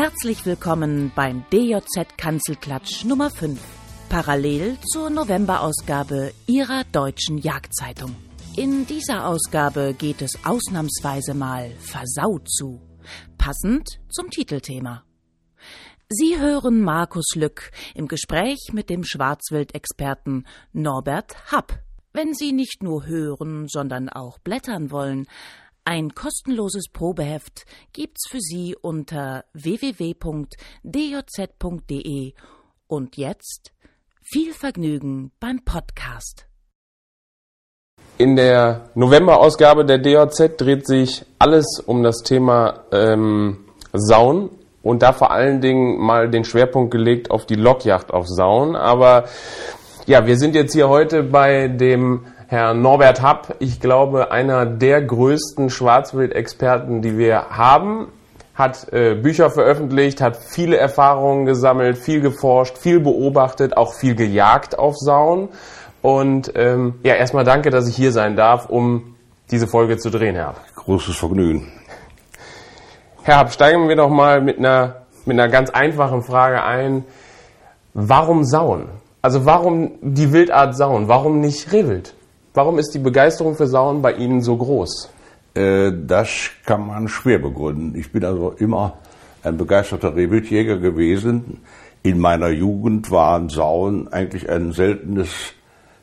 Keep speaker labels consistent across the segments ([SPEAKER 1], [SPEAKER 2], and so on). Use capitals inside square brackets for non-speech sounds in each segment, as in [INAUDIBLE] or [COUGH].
[SPEAKER 1] Herzlich willkommen beim DJZ Kanzelklatsch Nummer 5, parallel zur Novemberausgabe Ihrer deutschen Jagdzeitung. In dieser Ausgabe geht es ausnahmsweise mal versaut zu, passend zum Titelthema. Sie hören Markus Lück im Gespräch mit dem Schwarzwildexperten Norbert Happ. Wenn Sie nicht nur hören, sondern auch blättern wollen, ein kostenloses Probeheft gibt's für Sie unter www.djz.de und jetzt viel Vergnügen beim Podcast.
[SPEAKER 2] In der Novemberausgabe der DJZ dreht sich alles um das Thema ähm, Sauen und da vor allen Dingen mal den Schwerpunkt gelegt auf die Lockjacht auf Sauen. Aber ja, wir sind jetzt hier heute bei dem Herrn Norbert Happ. Ich glaube, einer der größten Schwarzwildexperten, die wir haben. Hat äh, Bücher veröffentlicht, hat viele Erfahrungen gesammelt, viel geforscht, viel beobachtet, auch viel gejagt auf Sauen. Und ähm, ja, erstmal danke, dass ich hier sein darf, um diese Folge zu drehen, Herr Happ.
[SPEAKER 3] Großes Vergnügen.
[SPEAKER 2] Herr Happ, steigen wir doch mal mit einer, mit einer ganz einfachen Frage ein. Warum Sauen? Also warum die Wildart Sauen? Warum nicht Rehwild? Warum ist die Begeisterung für Sauen bei Ihnen so groß?
[SPEAKER 3] Äh, das kann man schwer begründen. Ich bin also immer ein begeisterter Rehwildjäger gewesen. In meiner Jugend waren Sauen eigentlich ein seltenes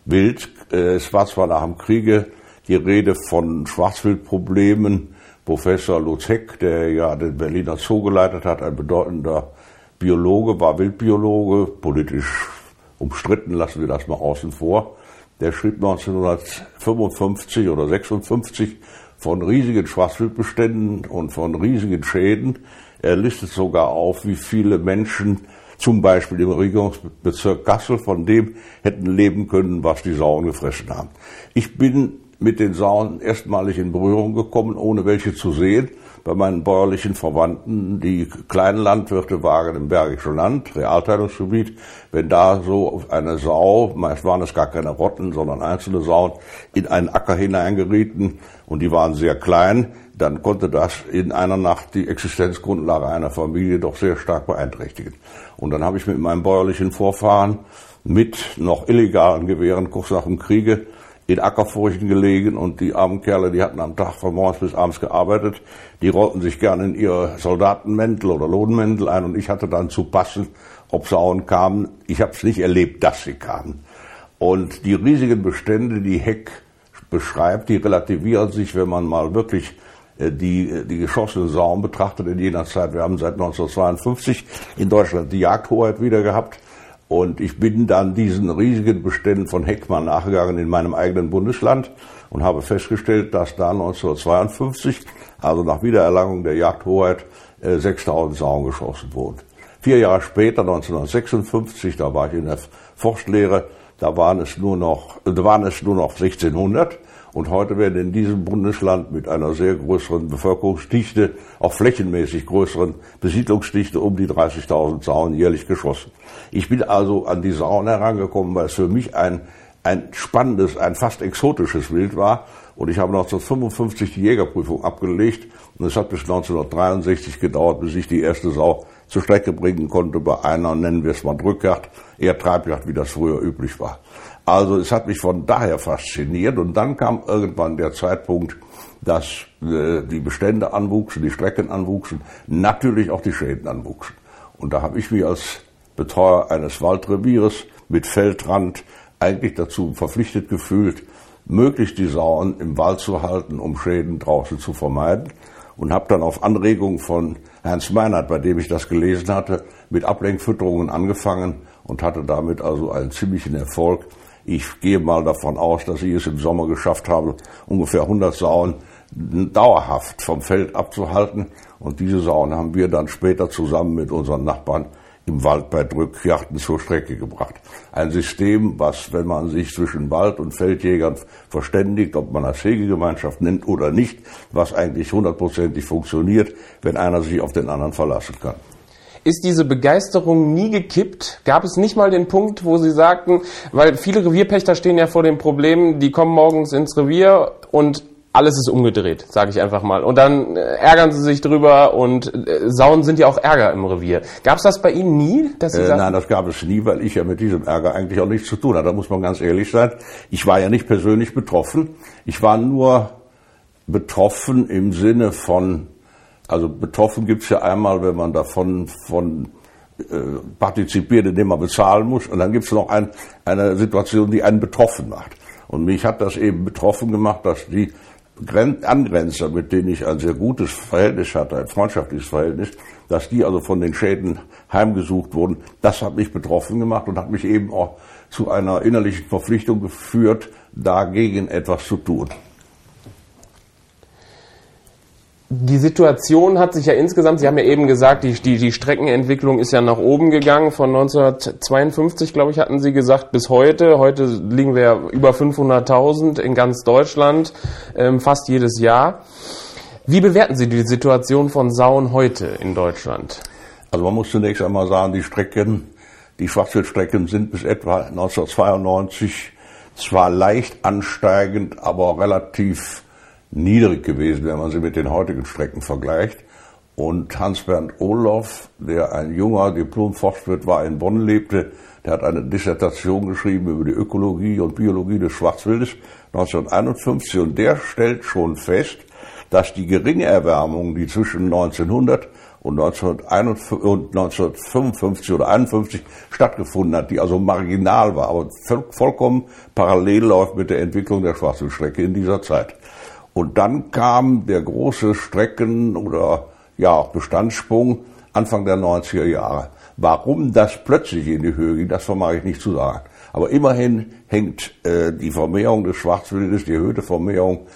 [SPEAKER 3] Wild. Äh, es war zwar nach dem Kriege die Rede von Schwarzwildproblemen, Professor Lutz Heck, der ja den Berliner Zoo geleitet hat, ein bedeutender Biologe, war Wildbiologe, politisch umstritten, lassen wir das mal außen vor. Der schrieb 1955 oder 56 von riesigen Schwarzwildbeständen und von riesigen Schäden. Er listet sogar auf, wie viele Menschen zum Beispiel im Regierungsbezirk Kassel von dem hätten leben können, was die Sauen gefressen haben. Ich bin mit den Sauen erstmalig in Berührung gekommen, ohne welche zu sehen. Bei meinen bäuerlichen Verwandten, die kleinen Landwirte waren im Bergischen Land, Realteilungsgebiet. Wenn da so eine Sau, meist waren es gar keine Rotten, sondern einzelne Sauen, in einen Acker hineingerieten und die waren sehr klein, dann konnte das in einer Nacht die Existenzgrundlage einer Familie doch sehr stark beeinträchtigen. Und dann habe ich mit meinem bäuerlichen Vorfahren mit noch illegalen Gewehren kurz nach dem Kriege in Ackerfurchen gelegen und die armen Kerle, die hatten am Tag von morgens bis abends gearbeitet, die rollten sich gerne in ihre Soldatenmäntel oder Lodenmäntel ein und ich hatte dann zu passen, ob Sauen kamen. Ich habe es nicht erlebt, dass sie kamen. Und die riesigen Bestände, die Heck beschreibt, die relativieren sich, wenn man mal wirklich äh, die, äh, die geschossenen Sauen betrachtet in jener Zeit. Wir haben seit 1952 in Deutschland die Jagdhoheit wieder gehabt. Und ich bin dann diesen riesigen Beständen von Heckmann nachgegangen in meinem eigenen Bundesland und habe festgestellt, dass da 1952, also nach Wiedererlangung der Jagdhoheit, 6000 äh, Sauen geschossen wurden. Vier Jahre später, 1956, da war ich in der Forstlehre, da waren es nur noch, da waren es nur noch 1600. Und heute werden in diesem Bundesland mit einer sehr größeren Bevölkerungsdichte, auch flächenmäßig größeren Besiedlungsdichte um die 30.000 Sauen jährlich geschossen. Ich bin also an die Sauen herangekommen, weil es für mich ein, ein spannendes, ein fast exotisches Wild war. Und ich habe 1955 die Jägerprüfung abgelegt und es hat bis 1963 gedauert, bis ich die erste Sau zur Strecke bringen konnte bei einer, nennen wir es mal Drückjagd, eher Treibjagd, wie das früher üblich war. Also es hat mich von daher fasziniert und dann kam irgendwann der Zeitpunkt, dass äh, die Bestände anwuchsen, die Strecken anwuchsen, natürlich auch die Schäden anwuchsen. Und da habe ich mich als Betreuer eines Waldrevieres mit Feldrand eigentlich dazu verpflichtet gefühlt, möglichst die Sauen im Wald zu halten, um Schäden draußen zu vermeiden. Und habe dann auf Anregung von Ernst Meinert, bei dem ich das gelesen hatte, mit Ablenkfütterungen angefangen und hatte damit also einen ziemlichen Erfolg. Ich gehe mal davon aus, dass ich es im Sommer geschafft habe, ungefähr 100 Sauen dauerhaft vom Feld abzuhalten. Und diese Sauen haben wir dann später zusammen mit unseren Nachbarn im Wald bei Drückjachten zur Strecke gebracht. Ein System, was, wenn man sich zwischen Wald- und Feldjägern verständigt, ob man das Hegegemeinschaft nennt oder nicht, was eigentlich hundertprozentig funktioniert, wenn einer sich auf den anderen verlassen kann.
[SPEAKER 2] Ist diese Begeisterung nie gekippt? Gab es nicht mal den Punkt, wo Sie sagten, weil viele Revierpächter stehen ja vor dem Problem, die kommen morgens ins Revier und alles ist umgedreht, sage ich einfach mal. Und dann äh, ärgern sie sich drüber und äh, Sauen sind ja auch Ärger im Revier. Gab es das bei Ihnen nie?
[SPEAKER 3] Dass Sie äh, nein, das gab es nie, weil ich ja mit diesem Ärger eigentlich auch nichts zu tun hatte. Da muss man ganz ehrlich sein. Ich war ja nicht persönlich betroffen. Ich war nur betroffen im Sinne von, also betroffen gibt's ja einmal, wenn man davon von äh, partizipiert, indem man bezahlen muss. Und dann gibt's noch ein, eine Situation, die einen betroffen macht. Und mich hat das eben betroffen gemacht, dass die Angrenzer, mit denen ich ein sehr gutes Verhältnis hatte, ein freundschaftliches Verhältnis, dass die also von den Schäden heimgesucht wurden, das hat mich betroffen gemacht und hat mich eben auch zu einer innerlichen Verpflichtung geführt, dagegen etwas zu tun.
[SPEAKER 2] Die Situation hat sich ja insgesamt, Sie haben ja eben gesagt, die, die, die Streckenentwicklung ist ja nach oben gegangen. Von 1952, glaube ich, hatten Sie gesagt, bis heute. Heute liegen wir über 500.000 in ganz Deutschland, ähm, fast jedes Jahr. Wie bewerten Sie die Situation von Sauen heute in Deutschland?
[SPEAKER 3] Also man muss zunächst einmal sagen, die Strecken, die Schwarzwildstrecken sind bis etwa 1992 zwar leicht ansteigend, aber relativ niedrig gewesen, wenn man sie mit den heutigen Strecken vergleicht. Und Hans-Bernd Olof, der ein junger Diplom-Forstwirt war, in Bonn lebte, der hat eine Dissertation geschrieben über die Ökologie und Biologie des Schwarzwildes 1951 und der stellt schon fest, dass die geringe Erwärmung, die zwischen 1900 und 1955 oder 51 stattgefunden hat, die also marginal war, aber vollkommen parallel läuft mit der Entwicklung der Schwarzwildstrecke in dieser Zeit. Und dann kam der große Strecken- oder ja auch Bestandssprung Anfang der 90er Jahre. Warum das plötzlich in die Höhe ging, das vermag ich nicht zu sagen. Aber immerhin hängt äh, die Vermehrung des Schwarzwildes, die erhöhte Vermehrung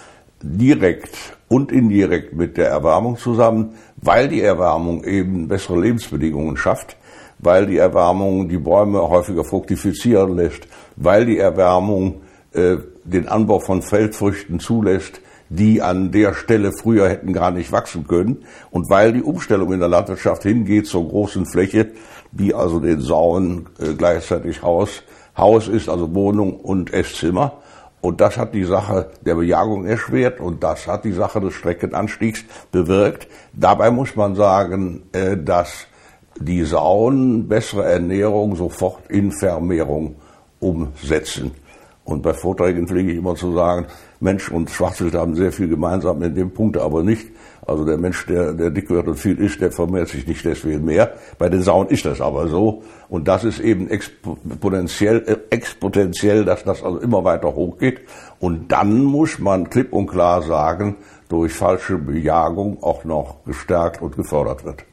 [SPEAKER 3] direkt und indirekt mit der Erwärmung zusammen, weil die Erwärmung eben bessere Lebensbedingungen schafft, weil die Erwärmung die Bäume häufiger fruktifizieren lässt, weil die Erwärmung äh, den Anbau von Feldfrüchten zulässt, die an der Stelle früher hätten gar nicht wachsen können. Und weil die Umstellung in der Landwirtschaft hingeht zur großen Fläche, die also den Sauen äh, gleichzeitig Haus, Haus ist, also Wohnung und Esszimmer. Und das hat die Sache der Bejagung erschwert und das hat die Sache des Streckenanstiegs bewirkt. Dabei muss man sagen, äh, dass die Sauen bessere Ernährung sofort in Vermehrung umsetzen. Und bei Vorträgen pflege ich immer zu sagen, Mensch und Schwarzwild haben sehr viel gemeinsam in dem Punkt, aber nicht. Also der Mensch, der, der dick wird und viel isst, der vermehrt sich nicht deswegen mehr. Bei den Sauen ist das aber so. Und das ist eben exponentiell, äh, exponentiell, dass das also immer weiter hochgeht. Und dann muss man klipp und klar sagen, durch falsche Bejagung auch noch gestärkt und gefördert wird.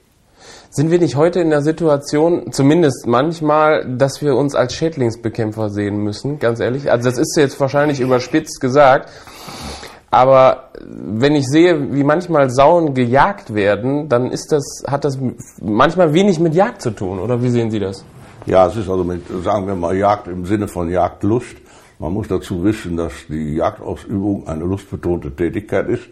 [SPEAKER 2] Sind wir nicht heute in der Situation, zumindest manchmal, dass wir uns als Schädlingsbekämpfer sehen müssen, ganz ehrlich? Also das ist jetzt wahrscheinlich überspitzt gesagt, aber wenn ich sehe, wie manchmal Sauen gejagt werden, dann ist das, hat das manchmal wenig mit Jagd zu tun, oder wie sehen Sie das?
[SPEAKER 3] Ja, es ist also mit, sagen wir mal, Jagd im Sinne von Jagdlust. Man muss dazu wissen, dass die Jagdausübung eine lustbetonte Tätigkeit ist.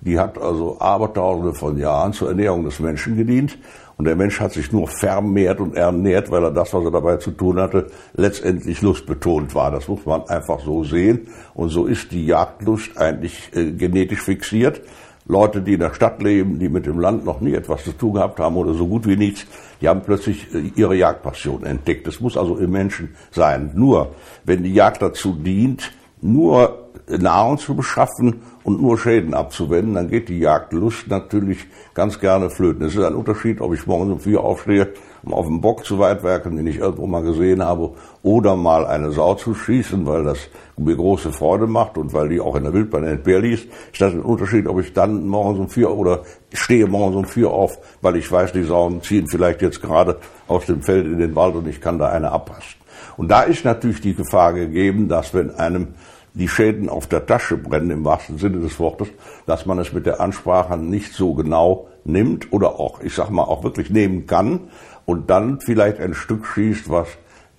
[SPEAKER 3] Die hat also Abertausende von Jahren zur Ernährung des Menschen gedient. Und der Mensch hat sich nur vermehrt und ernährt, weil er das, was er dabei zu tun hatte, letztendlich lustbetont war. Das muss man einfach so sehen. Und so ist die Jagdlust eigentlich äh, genetisch fixiert. Leute, die in der Stadt leben, die mit dem Land noch nie etwas zu tun gehabt haben oder so gut wie nichts, die haben plötzlich äh, ihre Jagdpassion entdeckt. Das muss also im Menschen sein. Nur, wenn die Jagd dazu dient, nur Nahrung zu beschaffen und nur Schäden abzuwenden, dann geht die Jagdlust natürlich ganz gerne flöten. Es ist ein Unterschied, ob ich morgens um vier aufstehe, um auf den Bock zu weitwerken, den ich irgendwo mal gesehen habe, oder mal eine Sau zu schießen, weil das mir große Freude macht und weil die auch in der Wildbahn entbehrlich ist. Ist das ein Unterschied, ob ich dann morgens um vier oder stehe morgens um vier auf, weil ich weiß, die Sauen ziehen vielleicht jetzt gerade aus dem Feld in den Wald und ich kann da eine abpassen. Und da ist natürlich die Gefahr gegeben, dass wenn einem die Schäden auf der Tasche brennen, im wahrsten Sinne des Wortes, dass man es mit der Ansprache nicht so genau nimmt oder auch, ich sag mal, auch wirklich nehmen kann und dann vielleicht ein Stück schießt, was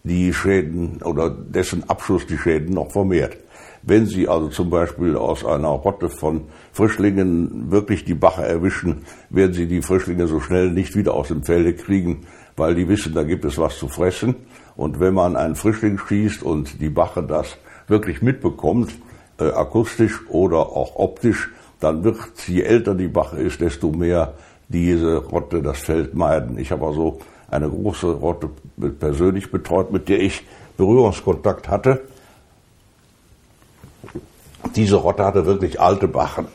[SPEAKER 3] die Schäden oder dessen Abschluss die Schäden noch vermehrt. Wenn Sie also zum Beispiel aus einer Rotte von Frischlingen wirklich die Bache erwischen, werden Sie die Frischlinge so schnell nicht wieder aus dem Felde kriegen, weil die wissen, da gibt es was zu fressen. Und wenn man einen Frischling schießt und die Bache das wirklich mitbekommt, äh, akustisch oder auch optisch, dann wird, je älter die Bache ist, desto mehr diese Rotte das Feld meiden. Ich habe also eine große Rotte persönlich betreut, mit der ich Berührungskontakt hatte. Diese Rotte hatte wirklich alte Bachen.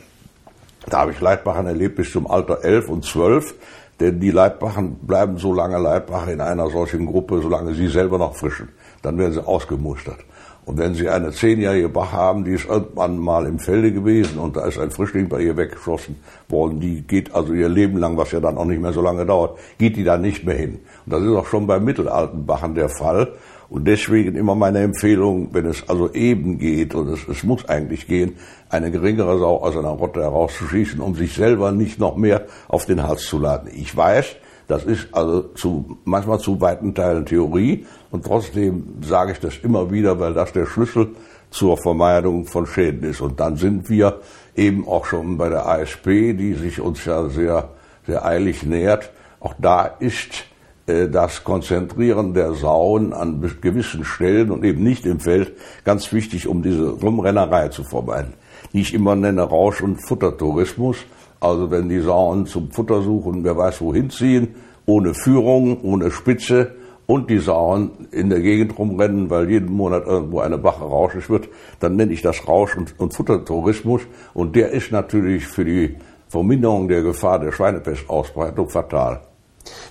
[SPEAKER 3] Da habe ich Leitbachen erlebt bis zum Alter 11 und 12, denn die Leitbachen bleiben so lange Leitbache in einer solchen Gruppe, solange sie selber noch frischen. Dann werden sie ausgemustert. Und wenn Sie eine zehnjährige Bach haben, die ist irgendwann mal im Felde gewesen und da ist ein Frischling bei ihr weggeschossen worden, die geht also ihr Leben lang, was ja dann auch nicht mehr so lange dauert, geht die da nicht mehr hin. Und das ist auch schon bei mittelalten Bachen der Fall. Und deswegen immer meine Empfehlung, wenn es also eben geht, und es, es muss eigentlich gehen, eine geringere Sau aus einer Rotte herauszuschießen, um sich selber nicht noch mehr auf den Hals zu laden. Ich weiß, das ist also zu, manchmal zu weiten Teilen Theorie und trotzdem sage ich das immer wieder, weil das der Schlüssel zur Vermeidung von Schäden ist. Und dann sind wir eben auch schon bei der ASP, die sich uns ja sehr, sehr eilig nähert. Auch da ist das Konzentrieren der Sauen an gewissen Stellen und eben nicht im Feld ganz wichtig, um diese Rumrennerei zu vermeiden. Ich immer nenne Rausch- und Futtertourismus. Also wenn die Sauen zum Futter suchen, wer weiß wohin ziehen, ohne Führung, ohne Spitze und die Sauen in der Gegend rumrennen, weil jeden Monat irgendwo eine Bache rauschig wird, dann nenne ich das Rausch- und, und Futtertourismus. Und der ist natürlich für die Verminderung der Gefahr der Schweinepestausbreitung fatal.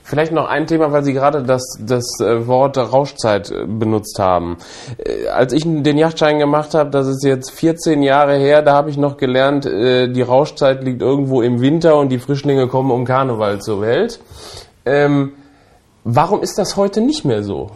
[SPEAKER 2] Vielleicht noch ein Thema, weil Sie gerade das, das äh, Wort Rauschzeit äh, benutzt haben. Äh, als ich den Yachtschein gemacht habe, das ist jetzt 14 Jahre her, da habe ich noch gelernt, die Rauschzeit liegt irgendwo im Winter und die Frischlinge kommen um Karneval zur Welt. Ähm, warum ist das heute nicht mehr so?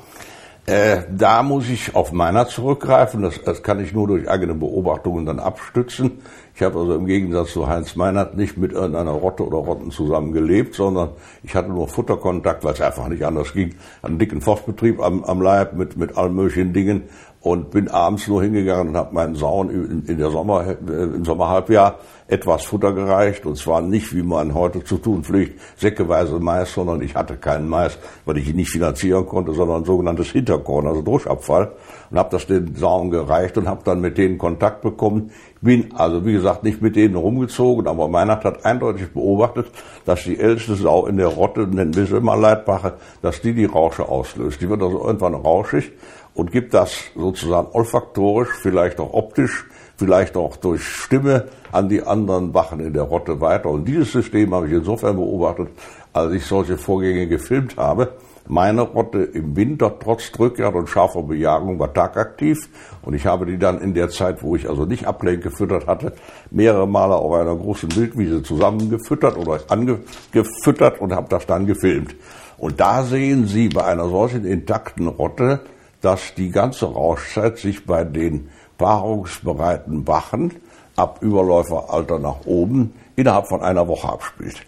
[SPEAKER 3] Äh, da muss ich auf meiner zurückgreifen. Das, das kann ich nur durch eigene Beobachtungen dann abstützen. Ich habe also im Gegensatz zu Heinz Meinert nicht mit irgendeiner Rotte oder Rotten zusammen gelebt, sondern ich hatte nur Futterkontakt, weil es einfach nicht anders ging. Einen dicken Forstbetrieb am, am Leib mit, mit allen möglichen Dingen und bin abends nur hingegangen und habe meinen Sauen in, in der Sommer, äh, im Sommerhalbjahr etwas Futter gereicht und zwar nicht, wie man heute zu tun pflegt, säckeweise Mais, sondern ich hatte keinen Mais, weil ich ihn nicht finanzieren konnte, sondern ein sogenanntes Hinterkorn, also Druschabfall und habe das den Sauen gereicht und habe dann mit denen Kontakt bekommen. Bin also wie gesagt nicht mit denen rumgezogen, aber Meinert hat eindeutig beobachtet, dass die älteste Sau in der Rotte, nennen wir sie immer Leitbache, dass die die Rausche auslöst. Die wird also irgendwann rauschig und gibt das sozusagen olfaktorisch, vielleicht auch optisch, vielleicht auch durch Stimme an die anderen Wachen in der Rotte weiter. Und dieses System habe ich insofern beobachtet, als ich solche Vorgänge gefilmt habe. Meine Rotte im Winter trotz Drückjagd und scharfer Bejagung war tagaktiv und ich habe die dann in der Zeit, wo ich also nicht ablenk gefüttert hatte, mehrere Male auf einer großen Wildwiese zusammengefüttert oder angefüttert und habe das dann gefilmt. Und da sehen Sie bei einer solchen intakten Rotte dass die ganze Rauschzeit sich bei den paarungsbereiten Wachen ab Überläuferalter nach oben innerhalb von einer Woche abspielt.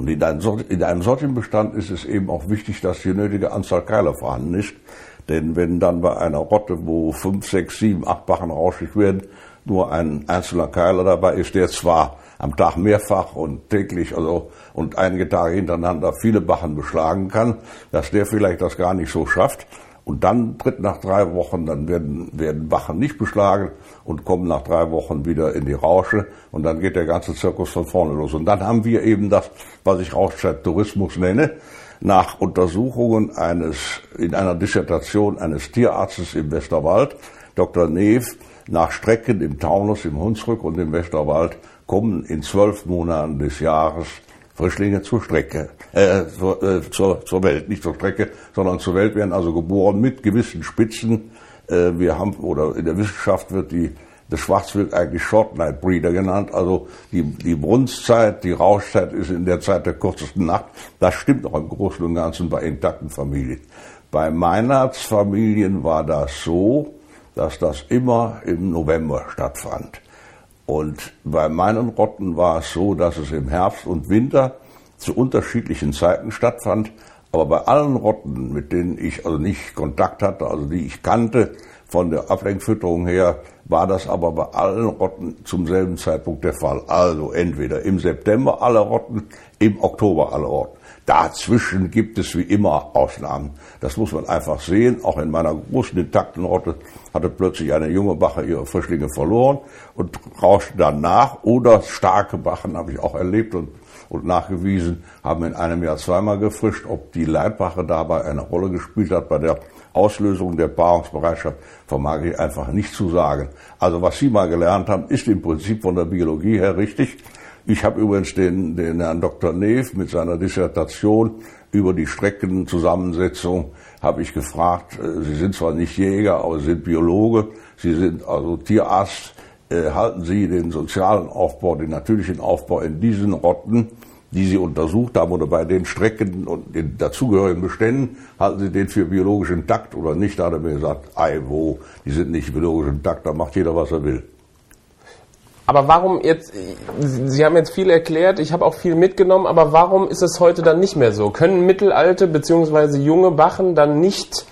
[SPEAKER 3] Und in einem, in einem solchen Bestand ist es eben auch wichtig, dass die nötige Anzahl Keile vorhanden ist. Denn wenn dann bei einer Rotte, wo fünf, sechs, sieben, acht Bachen rauschig werden, nur ein einzelner Keiler dabei ist, der zwar am Tag mehrfach und täglich also und einige Tage hintereinander viele Bachen beschlagen kann, dass der vielleicht das gar nicht so schafft. Und dann tritt nach drei Wochen, dann werden, werden Wachen nicht beschlagen und kommen nach drei Wochen wieder in die Rausche und dann geht der ganze Zirkus von vorne los. Und dann haben wir eben das, was ich Rauschzeit-Tourismus nenne, nach Untersuchungen eines, in einer Dissertation eines Tierarztes im Westerwald, Dr. Neef, nach Strecken im Taunus, im Hunsrück und im Westerwald kommen in zwölf Monaten des Jahres Frischlinge zur Strecke, äh, zur, äh, zur, zur Welt, nicht zur Strecke, sondern zur Welt werden also geboren mit gewissen Spitzen. Äh, wir haben, oder in der Wissenschaft wird die, das Schwarzwild eigentlich Short Night Breeder genannt. Also die, die Brunstzeit, die Rauschzeit ist in der Zeit der kürzesten Nacht. Das stimmt auch im Großen und Ganzen bei intakten Familien. Bei Meinertsfamilien war das so, dass das immer im November stattfand. Und bei meinen Rotten war es so, dass es im Herbst und Winter zu unterschiedlichen Zeiten stattfand. Aber bei allen Rotten, mit denen ich also nicht Kontakt hatte, also die ich kannte, von der Ablenkfütterung her, war das aber bei allen Rotten zum selben Zeitpunkt der Fall. Also entweder im September alle Rotten, im Oktober alle Rotten. Dazwischen gibt es wie immer Ausnahmen. Das muss man einfach sehen. Auch in meiner großen intakten Rotte hatte plötzlich eine junge Bache ihre Frischlinge verloren und rauschte dann nach. Oder starke Bachen habe ich auch erlebt und, und nachgewiesen, haben in einem Jahr zweimal gefrischt. Ob die Leitbache dabei eine Rolle gespielt hat bei der Auslösung der Paarungsbereitschaft, vermag ich einfach nicht zu sagen. Also was Sie mal gelernt haben, ist im Prinzip von der Biologie her richtig. Ich habe übrigens den, den Herrn Dr. Neef mit seiner Dissertation über die Streckenzusammensetzung habe ich gefragt, äh, Sie sind zwar nicht Jäger, aber Sie sind Biologe, Sie sind also Tierarzt, äh, halten Sie den sozialen Aufbau, den natürlichen Aufbau in diesen Rotten, die Sie untersucht haben oder bei den Strecken und den dazugehörigen Beständen, halten Sie den für biologisch intakt oder nicht? Da hat er mir gesagt, ei wo, die sind nicht biologisch intakt, da macht jeder, was er will.
[SPEAKER 2] Aber warum jetzt, Sie haben jetzt viel erklärt, ich habe auch viel mitgenommen, aber warum ist es heute dann nicht mehr so? Können mittelalte bzw. junge Bachen dann nicht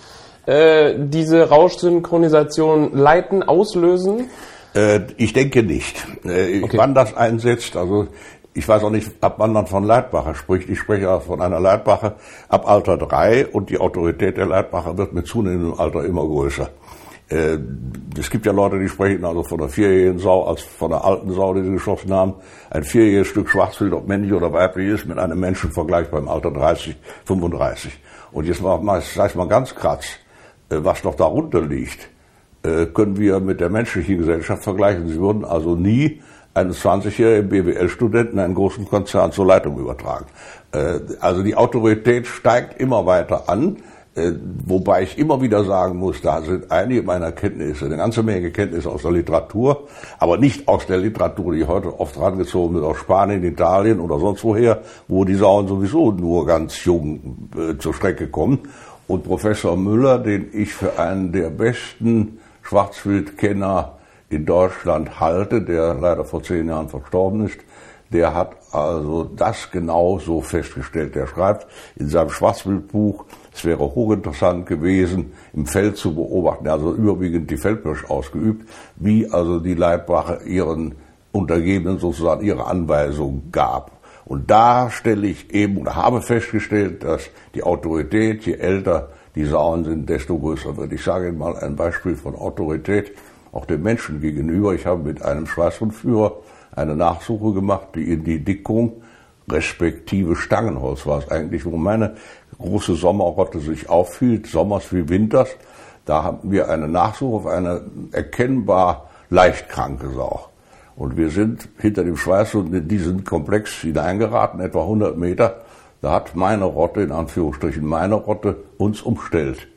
[SPEAKER 2] äh, diese Rauschsynchronisation leiten, auslösen?
[SPEAKER 3] Äh, ich denke nicht. Äh, okay. Wann das einsetzt, also ich weiß auch nicht, ab wann man von Leitbacher spricht. Ich spreche auch von einer Leitbache ab Alter 3 und die Autorität der Leitbacher wird mit zunehmendem Alter immer größer. Äh, es gibt ja Leute, die sprechen also von einer vierjährigen Sau als von einer alten Sau, die sie geschossen haben. Ein vierjähriges Stück Schwarzwild, ob männlich oder weiblich ist, mit einem Menschen vergleichbar im Alter 30, 35. Und jetzt mal, ich mal ganz kratz, äh, was noch darunter liegt, äh, können wir mit der menschlichen Gesellschaft vergleichen. Sie würden also nie einen 20-jährigen BWL-Studenten einen großen Konzern zur Leitung übertragen. Also die Autorität steigt immer weiter an. Äh, wobei ich immer wieder sagen muss, da sind einige meiner Kenntnisse, eine ganze Menge Kenntnisse aus der Literatur, aber nicht aus der Literatur, die heute oft rangezogen wird, aus Spanien, Italien oder sonst woher, wo die Sauen sowieso nur ganz jung äh, zur Strecke kommen. Und Professor Müller, den ich für einen der besten Schwarzwildkenner in Deutschland halte, der leider vor zehn Jahren verstorben ist, der hat also das genau so festgestellt. Der schreibt in seinem Schwarzwildbuch, es wäre hochinteressant gewesen, im Feld zu beobachten, also überwiegend die Feldpirsch ausgeübt, wie also die Leibwache ihren Untergebenen sozusagen ihre Anweisung gab. Und da stelle ich eben oder habe festgestellt, dass die Autorität, je älter die Sauen sind, desto größer wird. Ich sage Ihnen mal ein Beispiel von Autorität, auch dem Menschen gegenüber. Ich habe mit einem Schweißhundführer eine Nachsuche gemacht, die in die Dickung respektive Stangenholz war es eigentlich, wo meine große Sommerrotte sich aufhielt, sommers wie winters. Da haben wir eine Nachsuche auf eine erkennbar leicht kranke Sau. Und wir sind hinter dem Schweißhund in diesen Komplex hineingeraten, etwa 100 Meter. Da hat meine Rotte, in Anführungsstrichen meine Rotte, uns umstellt.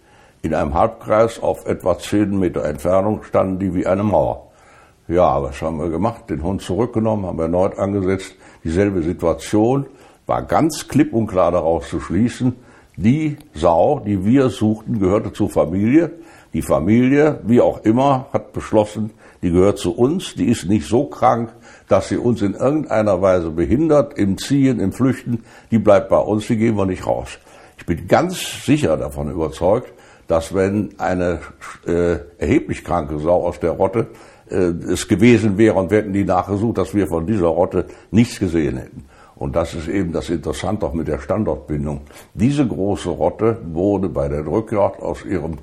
[SPEAKER 3] In einem Halbkreis auf etwa 10 Meter Entfernung standen die wie eine Mauer. Ja, was haben wir gemacht? Den Hund zurückgenommen, haben erneut angesetzt. Dieselbe Situation war ganz klipp und klar daraus zu schließen. Die Sau, die wir suchten, gehörte zur Familie. Die Familie, wie auch immer, hat beschlossen, die gehört zu uns. Die ist nicht so krank, dass sie uns in irgendeiner Weise behindert im Ziehen, im Flüchten. Die bleibt bei uns, die gehen wir nicht raus. Ich bin ganz sicher davon überzeugt, dass wenn eine äh, erheblich kranke Sau aus der Rotte es gewesen wäre und wir hätten die nachgesucht, dass wir von dieser Rotte nichts gesehen hätten. Und das ist eben das Interessante auch mit der Standortbindung. Diese große Rotte wurde bei der Drückjagd aus ihrem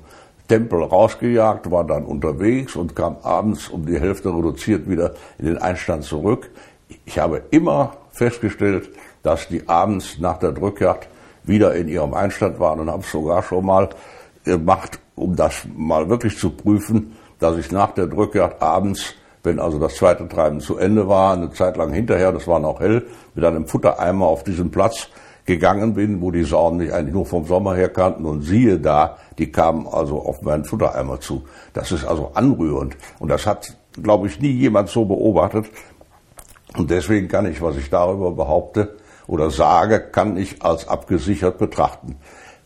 [SPEAKER 3] Tempel rausgejagt, war dann unterwegs und kam abends um die Hälfte reduziert wieder in den Einstand zurück. Ich habe immer festgestellt, dass die abends nach der Drückjagd wieder in ihrem Einstand waren und habe es sogar schon mal gemacht, um das mal wirklich zu prüfen, dass ich nach der Drückjagd abends, wenn also das zweite Treiben zu Ende war, eine Zeit lang hinterher, das war noch hell, mit einem Futtereimer auf diesen Platz gegangen bin, wo die Sauen mich eigentlich nur vom Sommer her kannten und siehe da, die kamen also auf meinen Futtereimer zu. Das ist also anrührend und das hat, glaube ich, nie jemand so beobachtet und deswegen kann ich, was ich darüber behaupte oder sage, kann ich als abgesichert betrachten.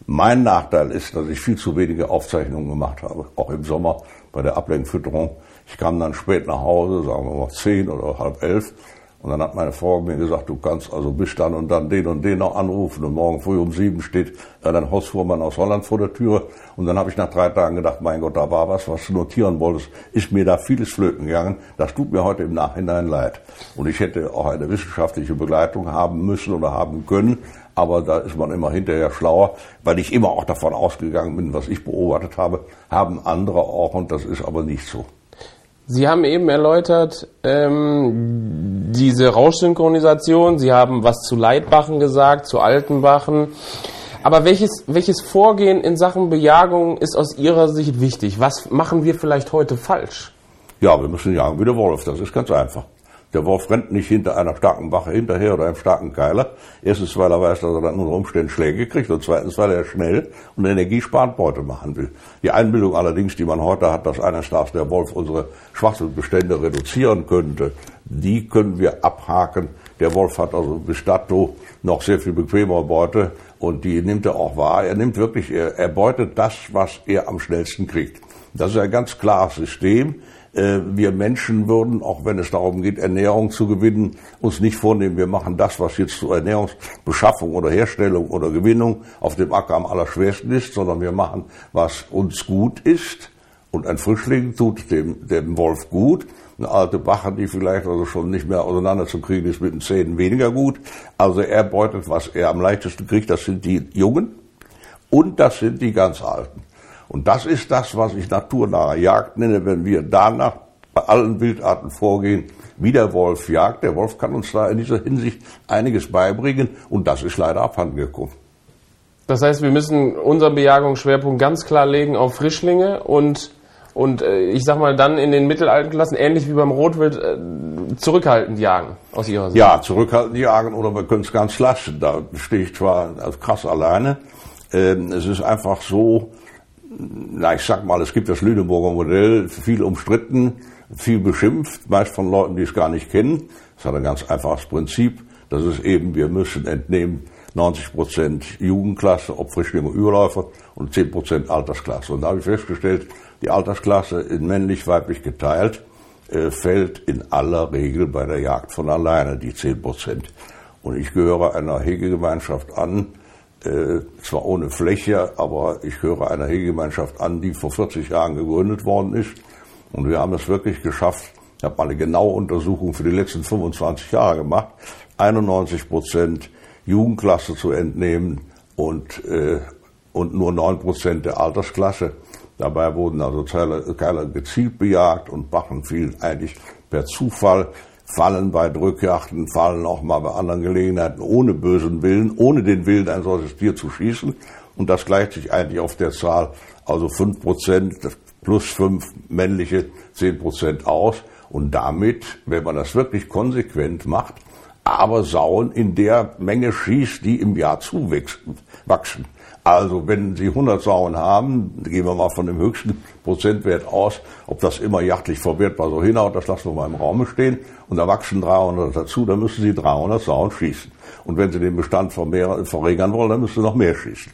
[SPEAKER 3] Mein Nachteil ist, dass ich viel zu wenige Aufzeichnungen gemacht habe, auch im Sommer bei der Ablenkfütterung. Ich kam dann spät nach Hause, sagen wir mal zehn oder halb elf, Und dann hat meine Frau mir gesagt, du kannst also bis dann und dann den und den noch anrufen und morgen früh um sieben steht dann Hausfuhrmann aus Holland vor der Tür. Und dann habe ich nach drei Tagen gedacht, mein Gott, da war was, was du notieren wolltest. Ist mir da vieles flöten gegangen. Das tut mir heute im Nachhinein leid. Und ich hätte auch eine wissenschaftliche Begleitung haben müssen oder haben können. Aber da ist man immer hinterher schlauer, weil ich immer auch davon ausgegangen bin, was ich beobachtet habe, haben andere auch und das ist aber nicht so.
[SPEAKER 2] Sie haben eben erläutert ähm, diese Rauschsynchronisation. Sie haben was zu Leitbachen gesagt, zu Altenbachen. Aber welches, welches Vorgehen in Sachen Bejagung ist aus Ihrer Sicht wichtig? Was machen wir vielleicht heute falsch?
[SPEAKER 3] Ja, wir müssen jagen wie der Wolf. Das ist ganz einfach. Der Wolf rennt nicht hinter einer starken Wache hinterher oder einem starken Keiler. Erstens, weil er weiß, dass er dann unter Umständen Schläge kriegt und zweitens, weil er schnell und energiesparend Beute machen will. Die Einbildung allerdings, die man heute hat, dass eines Tages der Wolf unsere Schwachsinnsbestände reduzieren könnte, die können wir abhaken. Der Wolf hat also bis dato noch sehr viel bequemere Beute und die nimmt er auch wahr. Er nimmt wirklich, er beutet das, was er am schnellsten kriegt. Das ist ein ganz klares System. Äh, wir Menschen würden, auch wenn es darum geht, Ernährung zu gewinnen, uns nicht vornehmen, wir machen das, was jetzt zur Ernährungsbeschaffung oder Herstellung oder Gewinnung auf dem Acker am allerschwersten ist, sondern wir machen, was uns gut ist. Und ein Frischling tut dem, dem Wolf gut. Eine alte Bache, die vielleicht also schon nicht mehr auseinanderzukriegen ist, mit den Zähnen weniger gut. Also er beutet, was er am leichtesten kriegt, das sind die Jungen und das sind die ganz Alten. Und das ist das, was ich naturnahe Jagd nenne, wenn wir danach bei allen Wildarten vorgehen, wie der Wolf jagt. Der Wolf kann uns da in dieser Hinsicht einiges beibringen und das ist leider abhandengekommen.
[SPEAKER 2] Das heißt, wir müssen unseren Bejagungsschwerpunkt ganz klar legen auf Frischlinge und, und äh, ich sag mal dann in den mittelalten Klassen, ähnlich wie beim Rotwild, äh, zurückhaltend jagen, aus Ihrer Sicht.
[SPEAKER 3] Ja, zurückhaltend jagen oder wir können es ganz lassen. Da stehe ich zwar krass alleine. Ähm, es ist einfach so, na, ich sag mal, es gibt das Lüneburger Modell, viel umstritten, viel beschimpft, meist von Leuten, die es gar nicht kennen. Das hat ein ganz einfaches Prinzip. Das ist eben, wir müssen entnehmen 90 Prozent Jugendklasse, ob Frischlinge Überläufer und 10 Prozent Altersklasse. Und da habe ich festgestellt, die Altersklasse in männlich-weiblich geteilt äh, fällt in aller Regel bei der Jagd von alleine, die 10 Prozent. Und ich gehöre einer Hegegemeinschaft an, äh, zwar ohne Fläche, aber ich gehöre einer Hegegemeinschaft an, die vor 40 Jahren gegründet worden ist. Und wir haben es wirklich geschafft, ich habe mal eine genaue Untersuchung für die letzten 25 Jahre gemacht, 91 Prozent Jugendklasse zu entnehmen und, äh, und nur 9 Prozent der Altersklasse. Dabei wurden also Keiler gezielt bejagt und Bachen fielen eigentlich per Zufall fallen bei Drückjachten, fallen auch mal bei anderen Gelegenheiten ohne bösen Willen, ohne den Willen, ein solches Tier zu schießen. Und das gleicht sich eigentlich auf der Zahl, also fünf Prozent plus fünf männliche, zehn Prozent aus. Und damit, wenn man das wirklich konsequent macht, aber Sauen in der Menge schießt, die im Jahr zuwachsen. Also wenn Sie 100 Sauen haben, gehen wir mal von dem höchsten Prozentwert aus, ob das immer jachtlich verwertbar so hinhaut, das lassen wir mal im Raum stehen. Und da wachsen 300 dazu, dann müssen Sie 300 Sauen schießen. Und wenn Sie den Bestand verringern wollen, dann müssen Sie noch mehr schießen.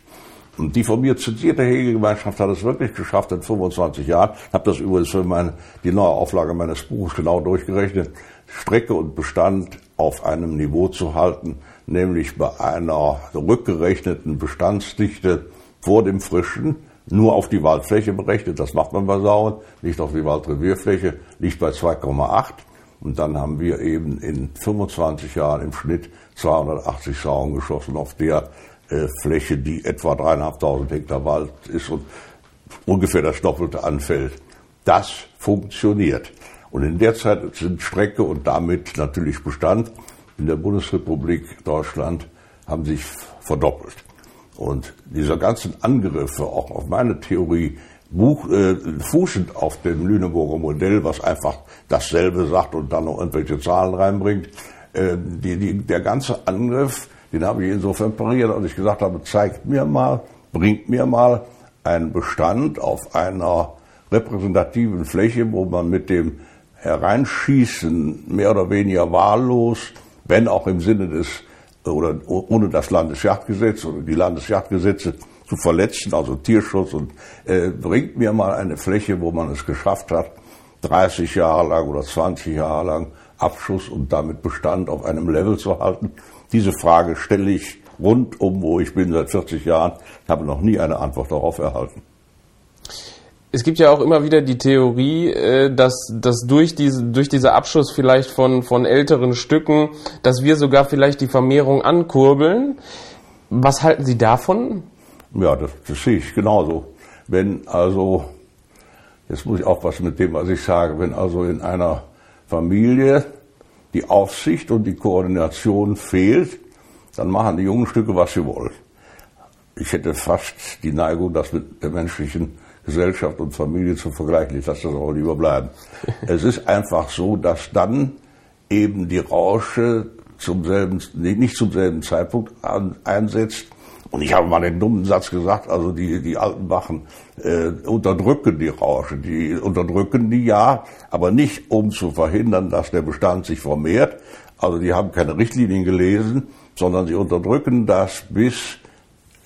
[SPEAKER 3] Und die von mir zitierte Hegegemeinschaft hat es wirklich geschafft in 25 Jahren. Ich habe das übrigens für meine, die neue Auflage meines Buches genau durchgerechnet. Strecke und Bestand auf einem Niveau zu halten, nämlich bei einer rückgerechneten Bestandsdichte vor dem Frischen, nur auf die Waldfläche berechnet, das macht man bei Sauen, nicht auf die Waldrevierfläche, liegt bei 2,8. Und dann haben wir eben in 25 Jahren im Schnitt 280 Sauen geschossen auf der äh, Fläche, die etwa dreieinhalbtausend Hektar Wald ist und ungefähr das Doppelte anfällt. Das funktioniert. Und in der Zeit sind Strecke und damit natürlich Bestand in der Bundesrepublik Deutschland haben sich verdoppelt. Und dieser ganzen Angriffe auch auf meine Theorie, Buch, äh, fußend auf dem Lüneburger Modell, was einfach dasselbe sagt und dann noch irgendwelche Zahlen reinbringt, äh, die, die, der ganze Angriff, den habe ich insofern pariert, als ich gesagt habe, zeigt mir mal, bringt mir mal einen Bestand auf einer repräsentativen Fläche, wo man mit dem Hereinschießen mehr oder weniger wahllos wenn auch im Sinne des oder ohne das Landesjagdgesetz oder die Landesjagdgesetze zu verletzen, also Tierschutz und äh, bringt mir mal eine Fläche, wo man es geschafft hat, 30 Jahre lang oder 20 Jahre lang Abschuss und damit Bestand auf einem Level zu halten? Diese Frage stelle ich rund um, wo ich bin seit 40 Jahren, habe noch nie eine Antwort darauf erhalten.
[SPEAKER 2] Es gibt ja auch immer wieder die Theorie, äh, dass, dass durch, diese, durch diese Abschuss vielleicht von, von älteren Stücken, dass wir sogar vielleicht die Vermehrung ankurbeln. Was halten Sie davon?
[SPEAKER 3] Ja, das, das sehe ich genauso. Wenn also, jetzt muss ich aufpassen mit dem, was ich sage, wenn also in einer Familie die Aufsicht und die Koordination fehlt, dann machen die jungen Stücke, was sie wollen. Ich hätte fast die Neigung, das mit der menschlichen Gesellschaft und Familie zu vergleichen. Ich lasse das auch lieber bleiben. [LAUGHS] es ist einfach so, dass dann eben die Rausche zum selben, nicht zum selben Zeitpunkt einsetzt. Und ich habe mal den dummen Satz gesagt, also die, die alten Wachen äh, unterdrücken die Rausche. Die unterdrücken die ja, aber nicht um zu verhindern, dass der Bestand sich vermehrt. Also die haben keine Richtlinien gelesen, sondern sie unterdrücken das, bis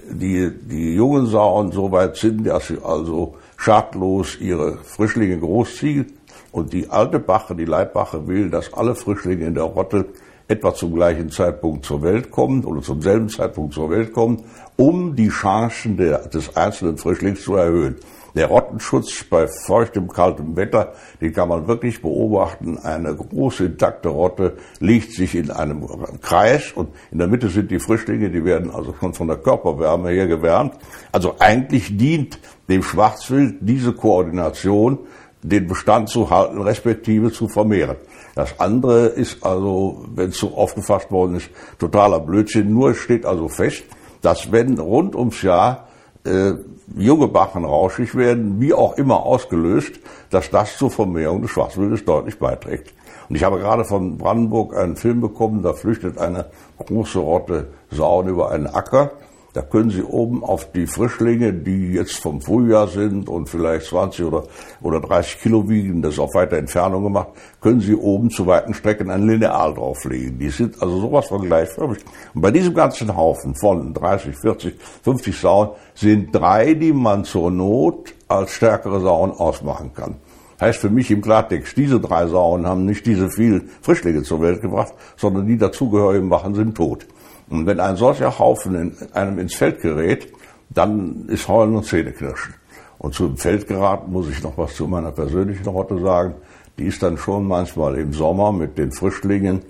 [SPEAKER 3] die, die jungen Sauen so weit sind, dass sie also schadlos ihre Frischlinge großziehen. Und die alte Bache, die Leitbache will, dass alle Frischlinge in der Rotte etwa zum gleichen Zeitpunkt zur Welt kommen oder zum selben Zeitpunkt zur Welt kommen, um die Chancen der, des einzelnen Frischlings zu erhöhen. Der Rottenschutz bei feuchtem, kaltem Wetter, den kann man wirklich beobachten. Eine große intakte Rotte legt sich in einem Kreis und in der Mitte sind die Frischlinge, die werden also schon von der Körperwärme her gewärmt. Also eigentlich dient dem Schwarzwild diese Koordination, den Bestand zu halten, respektive zu vermehren. Das andere ist also, wenn es so aufgefasst worden ist, totaler Blödsinn. Nur steht also fest, dass wenn rund ums Jahr äh, junge Bachen rauschig werden, wie auch immer ausgelöst, dass das zur Vermehrung des Schwarzwildes deutlich beiträgt. Und ich habe gerade von Brandenburg einen Film bekommen, da flüchtet eine große Rotte Sauen über einen Acker da können Sie oben auf die Frischlinge, die jetzt vom Frühjahr sind und vielleicht 20 oder, oder 30 Kilo wiegen, das ist auf weiter Entfernung gemacht, können Sie oben zu weiten Strecken ein Lineal drauflegen. Die sind also sowas von gleichförmig. Und bei diesem ganzen Haufen von 30, 40, 50 Sauen sind drei, die man zur Not als stärkere Sauen ausmachen kann. Heißt für mich im Klartext, diese drei Sauen haben nicht diese vielen Frischlinge zur Welt gebracht, sondern die dazugehörigen Wachen sind tot. Und wenn ein solcher Haufen in einem ins Feld gerät, dann ist Heulen und Zähneknirschen. Und zum Feld geraten muss ich noch was zu meiner persönlichen Rotte sagen. Die ist dann schon manchmal im Sommer mit den Frischlingen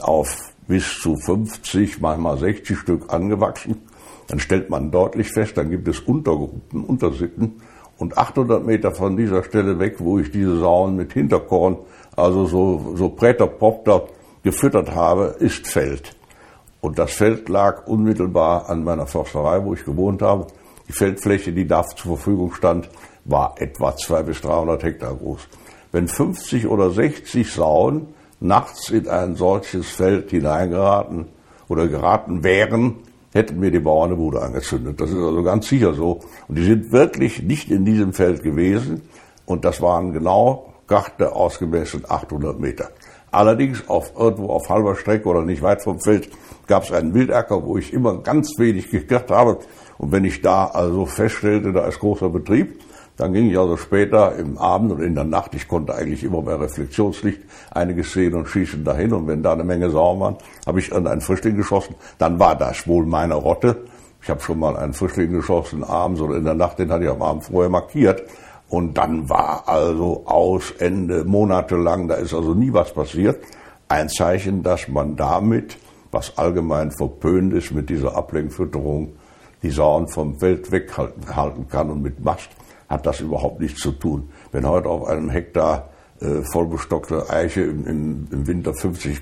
[SPEAKER 3] auf bis zu 50, manchmal 60 Stück angewachsen. Dann stellt man deutlich fest, dann gibt es Untergruppen, Untersitten. Und 800 Meter von dieser Stelle weg, wo ich diese Sauen mit Hinterkorn, also so, so Präterpopter gefüttert habe, ist Feld. Und das Feld lag unmittelbar an meiner Försterei, wo ich gewohnt habe. Die Feldfläche, die da zur Verfügung stand, war etwa 200 bis 300 Hektar groß. Wenn 50 oder 60 Sauen nachts in ein solches Feld hineingeraten oder geraten wären, hätten mir die Bauern eine Bude angezündet. Das ist also ganz sicher so. Und die sind wirklich nicht in diesem Feld gewesen. Und das waren genau Gachte ausgemessen 800 Meter. Allerdings auf irgendwo auf halber Strecke oder nicht weit vom Feld gab es einen Wildacker, wo ich immer ganz wenig gekriegt habe. Und wenn ich da also feststellte, da ist großer Betrieb, dann ging ich also später im Abend und in der Nacht, ich konnte eigentlich immer bei Reflexionslicht einiges sehen und schießen dahin. Und wenn da eine Menge Sauen waren, habe ich an einen Frischling geschossen. Dann war das wohl meine Rotte. Ich habe schon mal einen Frischling geschossen abends oder in der Nacht, den hatte ich am Abend vorher markiert. Und dann war also aus Ende monatelang, da ist also nie was passiert. Ein Zeichen, dass man damit, was allgemein verpönt ist mit dieser Ablenkfütterung, die Sauen vom Feld weghalten kann. Und mit Mast hat das überhaupt nichts zu tun. Wenn heute auf einem Hektar äh, vollbestockte Eiche im, im, im Winter 50,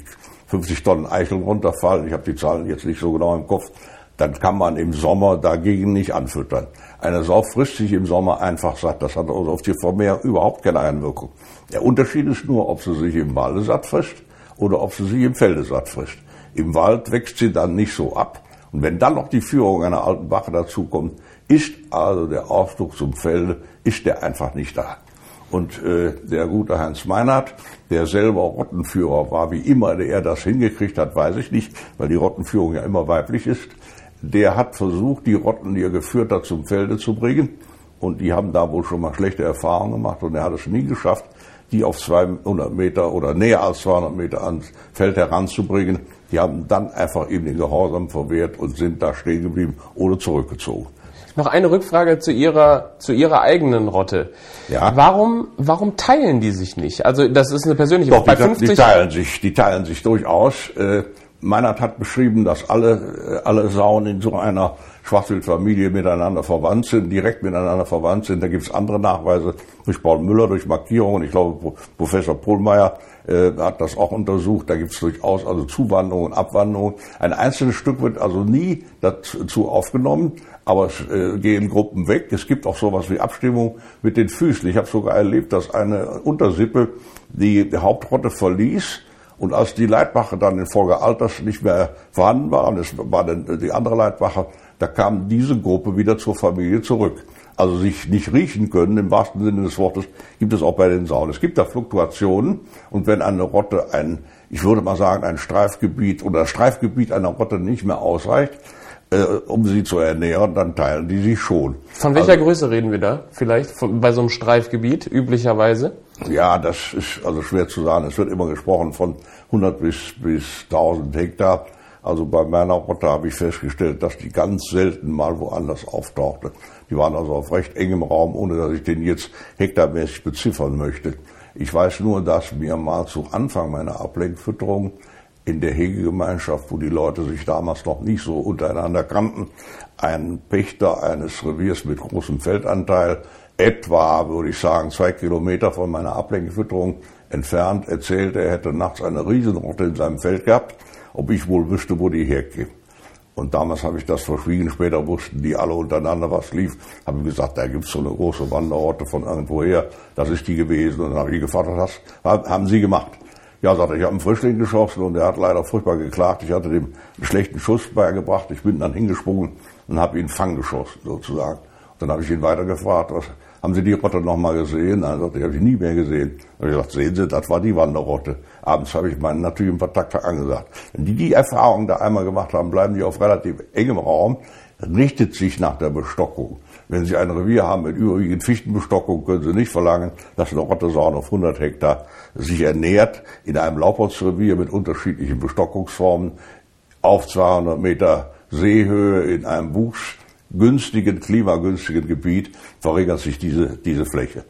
[SPEAKER 3] 50 Tonnen Eicheln runterfallen, ich habe die Zahlen jetzt nicht so genau im Kopf, dann kann man im Sommer dagegen nicht anfüttern. Eine Sau frisst sich im Sommer einfach satt. Das hat also auf die Vermehrung überhaupt keine Einwirkung. Der Unterschied ist nur, ob sie sich im Walde satt frisst oder ob sie sich im Felde satt frisst. Im Wald wächst sie dann nicht so ab. Und wenn dann noch die Führung einer alten Wache dazukommt, ist also der Ausdruck zum Felde, ist der einfach nicht da. Und äh, der gute Heinz Meinert, der selber Rottenführer war, wie immer er das hingekriegt hat, weiß ich nicht, weil die Rottenführung ja immer weiblich ist der hat versucht, die Rotten, die er geführt hat, zum Felde zu bringen. Und die haben da wohl schon mal schlechte Erfahrungen gemacht und er hat es nie geschafft, die auf 200 Meter oder näher als 200 Meter ans Feld heranzubringen. Die haben dann einfach eben den Gehorsam verwehrt und sind da stehen geblieben oder zurückgezogen.
[SPEAKER 2] Noch eine Rückfrage zu Ihrer, zu Ihrer eigenen Rotte.
[SPEAKER 3] Ja.
[SPEAKER 2] Warum, warum teilen die sich nicht? Also, das ist eine persönliche
[SPEAKER 3] Doch,
[SPEAKER 2] Bei
[SPEAKER 3] die,
[SPEAKER 2] 50
[SPEAKER 3] die teilen sich, die teilen sich durchaus. Äh, Meinert hat beschrieben, dass alle, äh, alle Sauen in so einer Schwarzwildfamilie miteinander verwandt sind, direkt miteinander verwandt sind. Da gibt es andere Nachweise durch Paul Müller, durch Markierungen. Ich glaube, Professor Pohlmeier äh, hat das auch untersucht. Da gibt es durchaus also Zuwanderungen, Abwanderungen. Ein einzelnes Stück wird also nie dazu aufgenommen, aber es äh, gehen Gruppen weg. Es gibt auch sowas wie Abstimmung mit den Füßen. Ich habe sogar erlebt, dass eine Untersippe die Hauptrotte verließ und als die Leitwache dann in Folge Alters nicht mehr vorhanden war, und es war dann die andere Leitwache, da kam diese Gruppe wieder zur Familie zurück. Also sich nicht riechen können, im wahrsten Sinne des Wortes, gibt es auch bei den Sauen. Es gibt da Fluktuationen und wenn eine Rotte ein, ich würde mal sagen, ein Streifgebiet oder Streifgebiet einer Rotte nicht mehr ausreicht, äh, um sie zu ernähren, dann teilen die sich schon.
[SPEAKER 2] Von welcher also, Größe reden wir da? Vielleicht von, bei so einem Streifgebiet üblicherweise?
[SPEAKER 3] Ja, das ist also schwer zu sagen. Es wird immer gesprochen von 100 bis, bis 1000 Hektar. Also bei meiner Rotte habe ich festgestellt, dass die ganz selten mal woanders auftauchte. Die waren also auf recht engem Raum, ohne dass ich den jetzt hektarmäßig beziffern möchte. Ich weiß nur, dass mir mal zu Anfang meiner Ablenkfütterung in der Hegegemeinschaft, wo die Leute sich damals noch nicht so untereinander kannten, ein Pächter eines Reviers mit großem Feldanteil, etwa, würde ich sagen, zwei Kilometer von meiner Ablenkfütterung entfernt, erzählte, er hätte nachts eine Riesenrotte in seinem Feld gehabt, ob ich wohl wüsste, wo die hergeht. Und damals habe ich das verschwiegen, später wussten die alle untereinander, was lief. Habe ich gesagt, da gibt's so eine große Wanderorte von irgendwoher, das ist die gewesen. Und dann habe ich gefragt, was haben Sie gemacht? Ja, sagte ich habe einen Frischling geschossen und er hat leider furchtbar geklagt. Ich hatte dem einen schlechten Schuss beigebracht. Ich bin dann hingesprungen und habe ihn Fang geschossen, sozusagen. Und dann habe ich ihn weiter gefragt, was, haben Sie die Rotte noch mal gesehen? Dann sagte, die habe ich nie mehr gesehen. Habe ich gesagt, sehen Sie, das war die Wanderrotte. Abends habe ich meinen natürlichen Kontaktag angesagt. Wenn die die Erfahrung da einmal gemacht haben, bleiben die auf relativ engem Raum, richtet sich nach der Bestockung. Wenn Sie ein Revier haben mit überwiegend Fichtenbestockung, können Sie nicht verlangen, dass eine Rottesauer auf 100 Hektar sich ernährt in einem Laubholzrevier mit unterschiedlichen Bestockungsformen auf 200 Meter Seehöhe in einem wuchsgünstigen, klimagünstigen Gebiet verringert sich diese, diese Fläche.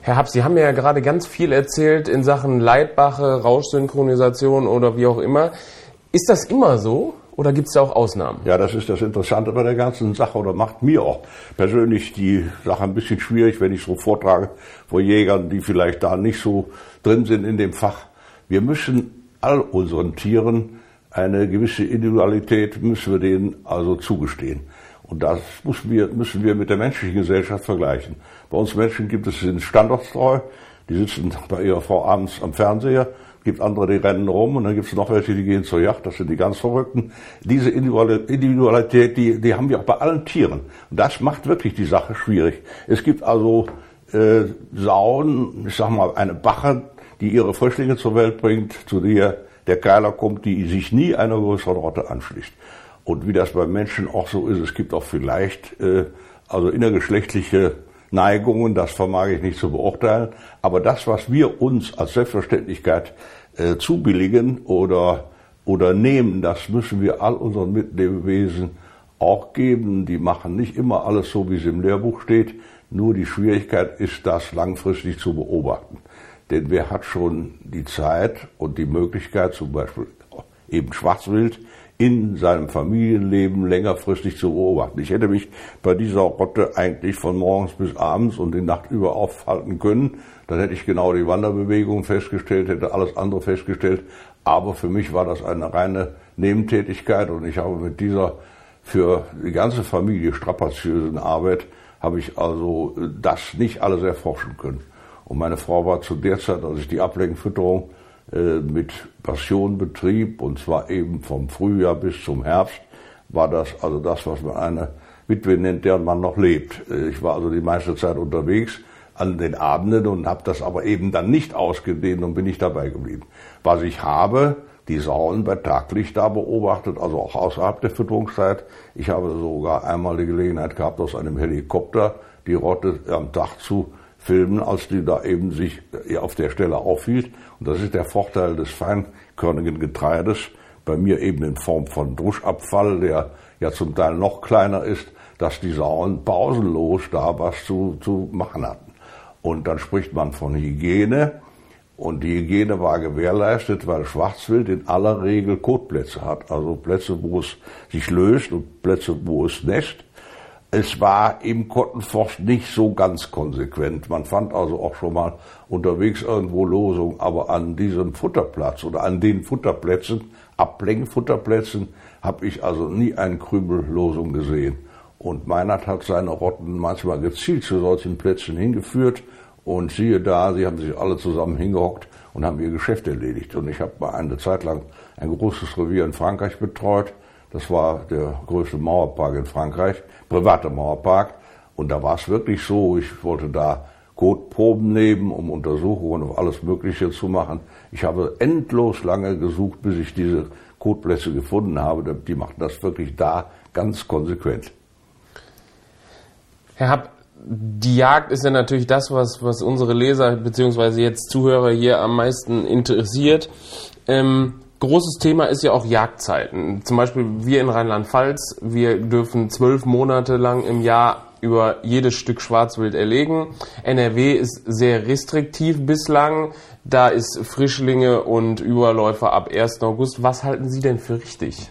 [SPEAKER 2] Herr Happ, Sie haben ja gerade ganz viel erzählt in Sachen Leitbache, Rauschsynchronisation oder wie auch immer. Ist das immer so? Oder gibt es da auch Ausnahmen?
[SPEAKER 3] Ja, das ist das Interessante bei der ganzen Sache oder macht mir auch persönlich die Sache ein bisschen schwierig, wenn ich so vortrage vor Jägern, die vielleicht da nicht so drin sind in dem Fach. Wir müssen all unseren Tieren eine gewisse Individualität müssen wir denen also zugestehen. Und das müssen wir, müssen wir mit der menschlichen Gesellschaft vergleichen. Bei uns Menschen gibt es den Standortstreu, die sitzen bei ihrer Frau abends am Fernseher gibt andere, die rennen rum und dann gibt es noch welche, die gehen zur Yacht, das sind die ganz Verrückten. Diese Individualität, die, die haben wir auch bei allen Tieren. Und das macht wirklich die Sache schwierig. Es gibt also äh, Sauen, ich sag mal, eine Bache, die ihre Frischlinge zur Welt bringt, zu der der Keiler kommt, die sich nie einer größeren Rotte anschließt. Und wie das beim Menschen auch so ist, es gibt auch vielleicht äh, also innergeschlechtliche Neigungen, das vermag ich nicht zu beurteilen. Aber das, was wir uns als Selbstverständlichkeit äh, zubilligen oder, oder nehmen, das müssen wir all unseren Mitlebewesen auch geben. Die machen nicht immer alles so, wie es im Lehrbuch steht. Nur die Schwierigkeit ist, das langfristig zu beobachten. Denn wer hat schon die Zeit und die Möglichkeit, zum Beispiel eben Schwarzwild, in seinem Familienleben längerfristig zu beobachten. Ich hätte mich bei dieser Rotte eigentlich von morgens bis abends und die Nacht über aufhalten können. Dann hätte ich genau die Wanderbewegung festgestellt, hätte alles andere festgestellt. Aber für mich war das eine reine Nebentätigkeit und ich habe mit dieser für die ganze Familie strapaziösen Arbeit habe ich also das nicht alles erforschen können. Und meine Frau war zu der Zeit, als ich die Ablenkfütterung äh, mit Passion betrieb, und zwar eben vom Frühjahr bis zum Herbst, war das also das, was man eine Witwe nennt, deren man noch lebt. Äh, ich war also die meiste Zeit unterwegs an den Abenden und habe das aber eben dann nicht ausgedehnt und bin nicht dabei geblieben. Was ich habe, die Sauen bei Taglicht da beobachtet, also auch außerhalb der Fütterungszeit. Ich habe sogar einmal die Gelegenheit gehabt, aus einem Helikopter die Rotte am Tag zu filmen, als die da eben sich auf der Stelle aufhielt. Und das ist der Vorteil des feinkörnigen Getreides, bei mir eben in Form von Druschabfall, der ja zum Teil noch kleiner ist, dass die Sauen pausenlos da was zu, zu machen hatten. Und dann spricht man von Hygiene. Und die Hygiene war gewährleistet, weil Schwarzwild in aller Regel Kotplätze hat. Also Plätze, wo es sich löst und Plätze, wo es nässt. Es war im Kottenforst nicht so ganz konsequent. Man fand also auch schon mal unterwegs irgendwo Losungen, aber an diesem Futterplatz oder an den Futterplätzen, Ablenkfutterplätzen, habe ich also nie einen Krümel Losung gesehen. Und Meinert hat seine Rotten manchmal gezielt zu solchen Plätzen hingeführt. Und siehe da, sie haben sich alle zusammen hingehockt und haben ihr Geschäft erledigt. Und ich habe mal eine Zeit lang ein großes Revier in Frankreich betreut. Das war der größte Mauerpark in Frankreich, privater Mauerpark. Und da war es wirklich so, ich wollte da Kotproben nehmen, um Untersuchungen und alles Mögliche zu machen. Ich habe endlos lange gesucht, bis ich diese Kotplätze gefunden habe. Die machten das wirklich da ganz konsequent.
[SPEAKER 2] Herr Happ, die Jagd ist ja natürlich das, was, was unsere Leser bzw. jetzt Zuhörer hier am meisten interessiert. Ähm, großes Thema ist ja auch Jagdzeiten. Zum Beispiel wir in Rheinland-Pfalz, wir dürfen zwölf Monate lang im Jahr über jedes Stück Schwarzwild erlegen. NRW ist sehr restriktiv bislang. Da ist Frischlinge und Überläufer ab 1. August. Was halten Sie denn für richtig?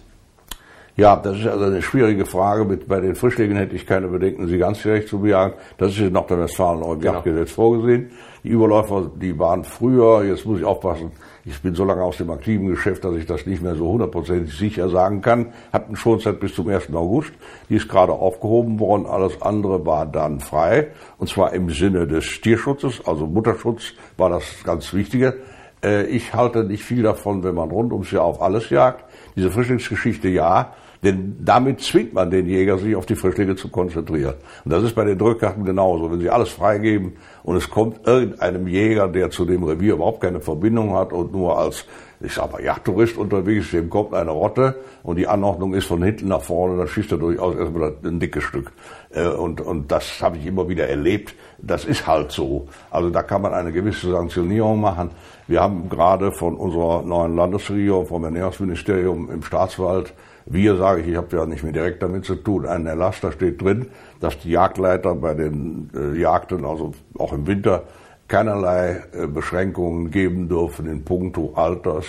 [SPEAKER 3] Ja, das ist also eine schwierige Frage. Bei den Frischlingen hätte ich keine Bedenken, sie ganz gerecht zu bejagen. Das ist in Nordrhein-Westfalen im genau. Jagdgesetz vorgesehen. Die Überläufer, die waren früher, jetzt muss ich aufpassen, ich bin so lange aus dem aktiven Geschäft, dass ich das nicht mehr so hundertprozentig sicher sagen kann, hatten Schonzeit bis zum 1. August. Die ist gerade aufgehoben worden. Alles andere war dann frei. Und zwar im Sinne des Tierschutzes, also Mutterschutz war das ganz Wichtige. Äh, ich halte nicht viel davon, wenn man rund ums Jahr auf alles jagt. Diese Frischlingsgeschichte ja, denn damit zwingt man den Jäger, sich auf die Frischlinge zu konzentrieren. Und das ist bei den Drückkarten genauso. Wenn sie alles freigeben und es kommt irgendeinem Jäger, der zu dem Revier überhaupt keine Verbindung hat und nur als, ich sag mal, Jagdtourist unterwegs ist, dem kommt eine Rotte und die Anordnung ist von hinten nach vorne, dann schießt er durchaus erstmal ein dickes Stück. Äh, und, und das habe ich immer wieder erlebt. Das ist halt so. Also da kann man eine gewisse Sanktionierung machen. Wir haben gerade von unserer neuen Landesregierung, vom Ernährungsministerium im Staatswald, wir, sage ich, ich habe ja nicht mehr direkt damit zu tun, einen Erlass, da steht drin, dass die Jagdleiter bei den äh, Jagden, also auch im Winter, keinerlei äh, Beschränkungen geben dürfen in puncto Alters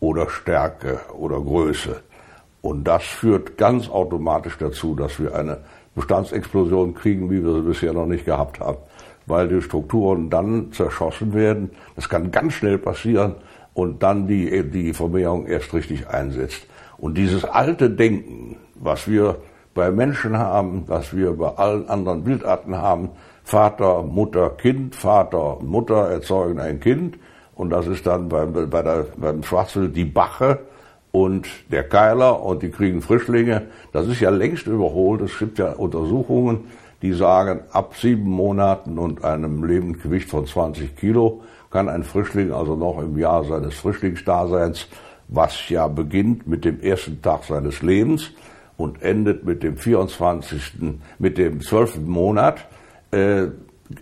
[SPEAKER 3] oder Stärke oder Größe. Und das führt ganz automatisch dazu, dass wir eine Bestandsexplosion kriegen, wie wir sie bisher noch nicht gehabt haben. Weil die Strukturen dann zerschossen werden. Das kann ganz schnell passieren und dann die, die Vermehrung erst richtig einsetzt. Und dieses alte Denken, was wir bei Menschen haben, was wir bei allen anderen Wildarten haben, Vater, Mutter, Kind, Vater Mutter erzeugen ein Kind. Und das ist dann beim, bei der, beim Schwarzwild die Bache und der Keiler und die kriegen Frischlinge. Das ist ja längst überholt. Es gibt ja Untersuchungen, die sagen, ab sieben Monaten und einem Lebendgewicht von 20 Kilo kann ein Frischling also noch im Jahr seines Frischlingsdaseins was ja beginnt mit dem ersten Tag seines Lebens und endet mit dem 24., mit dem 12. Monat, äh,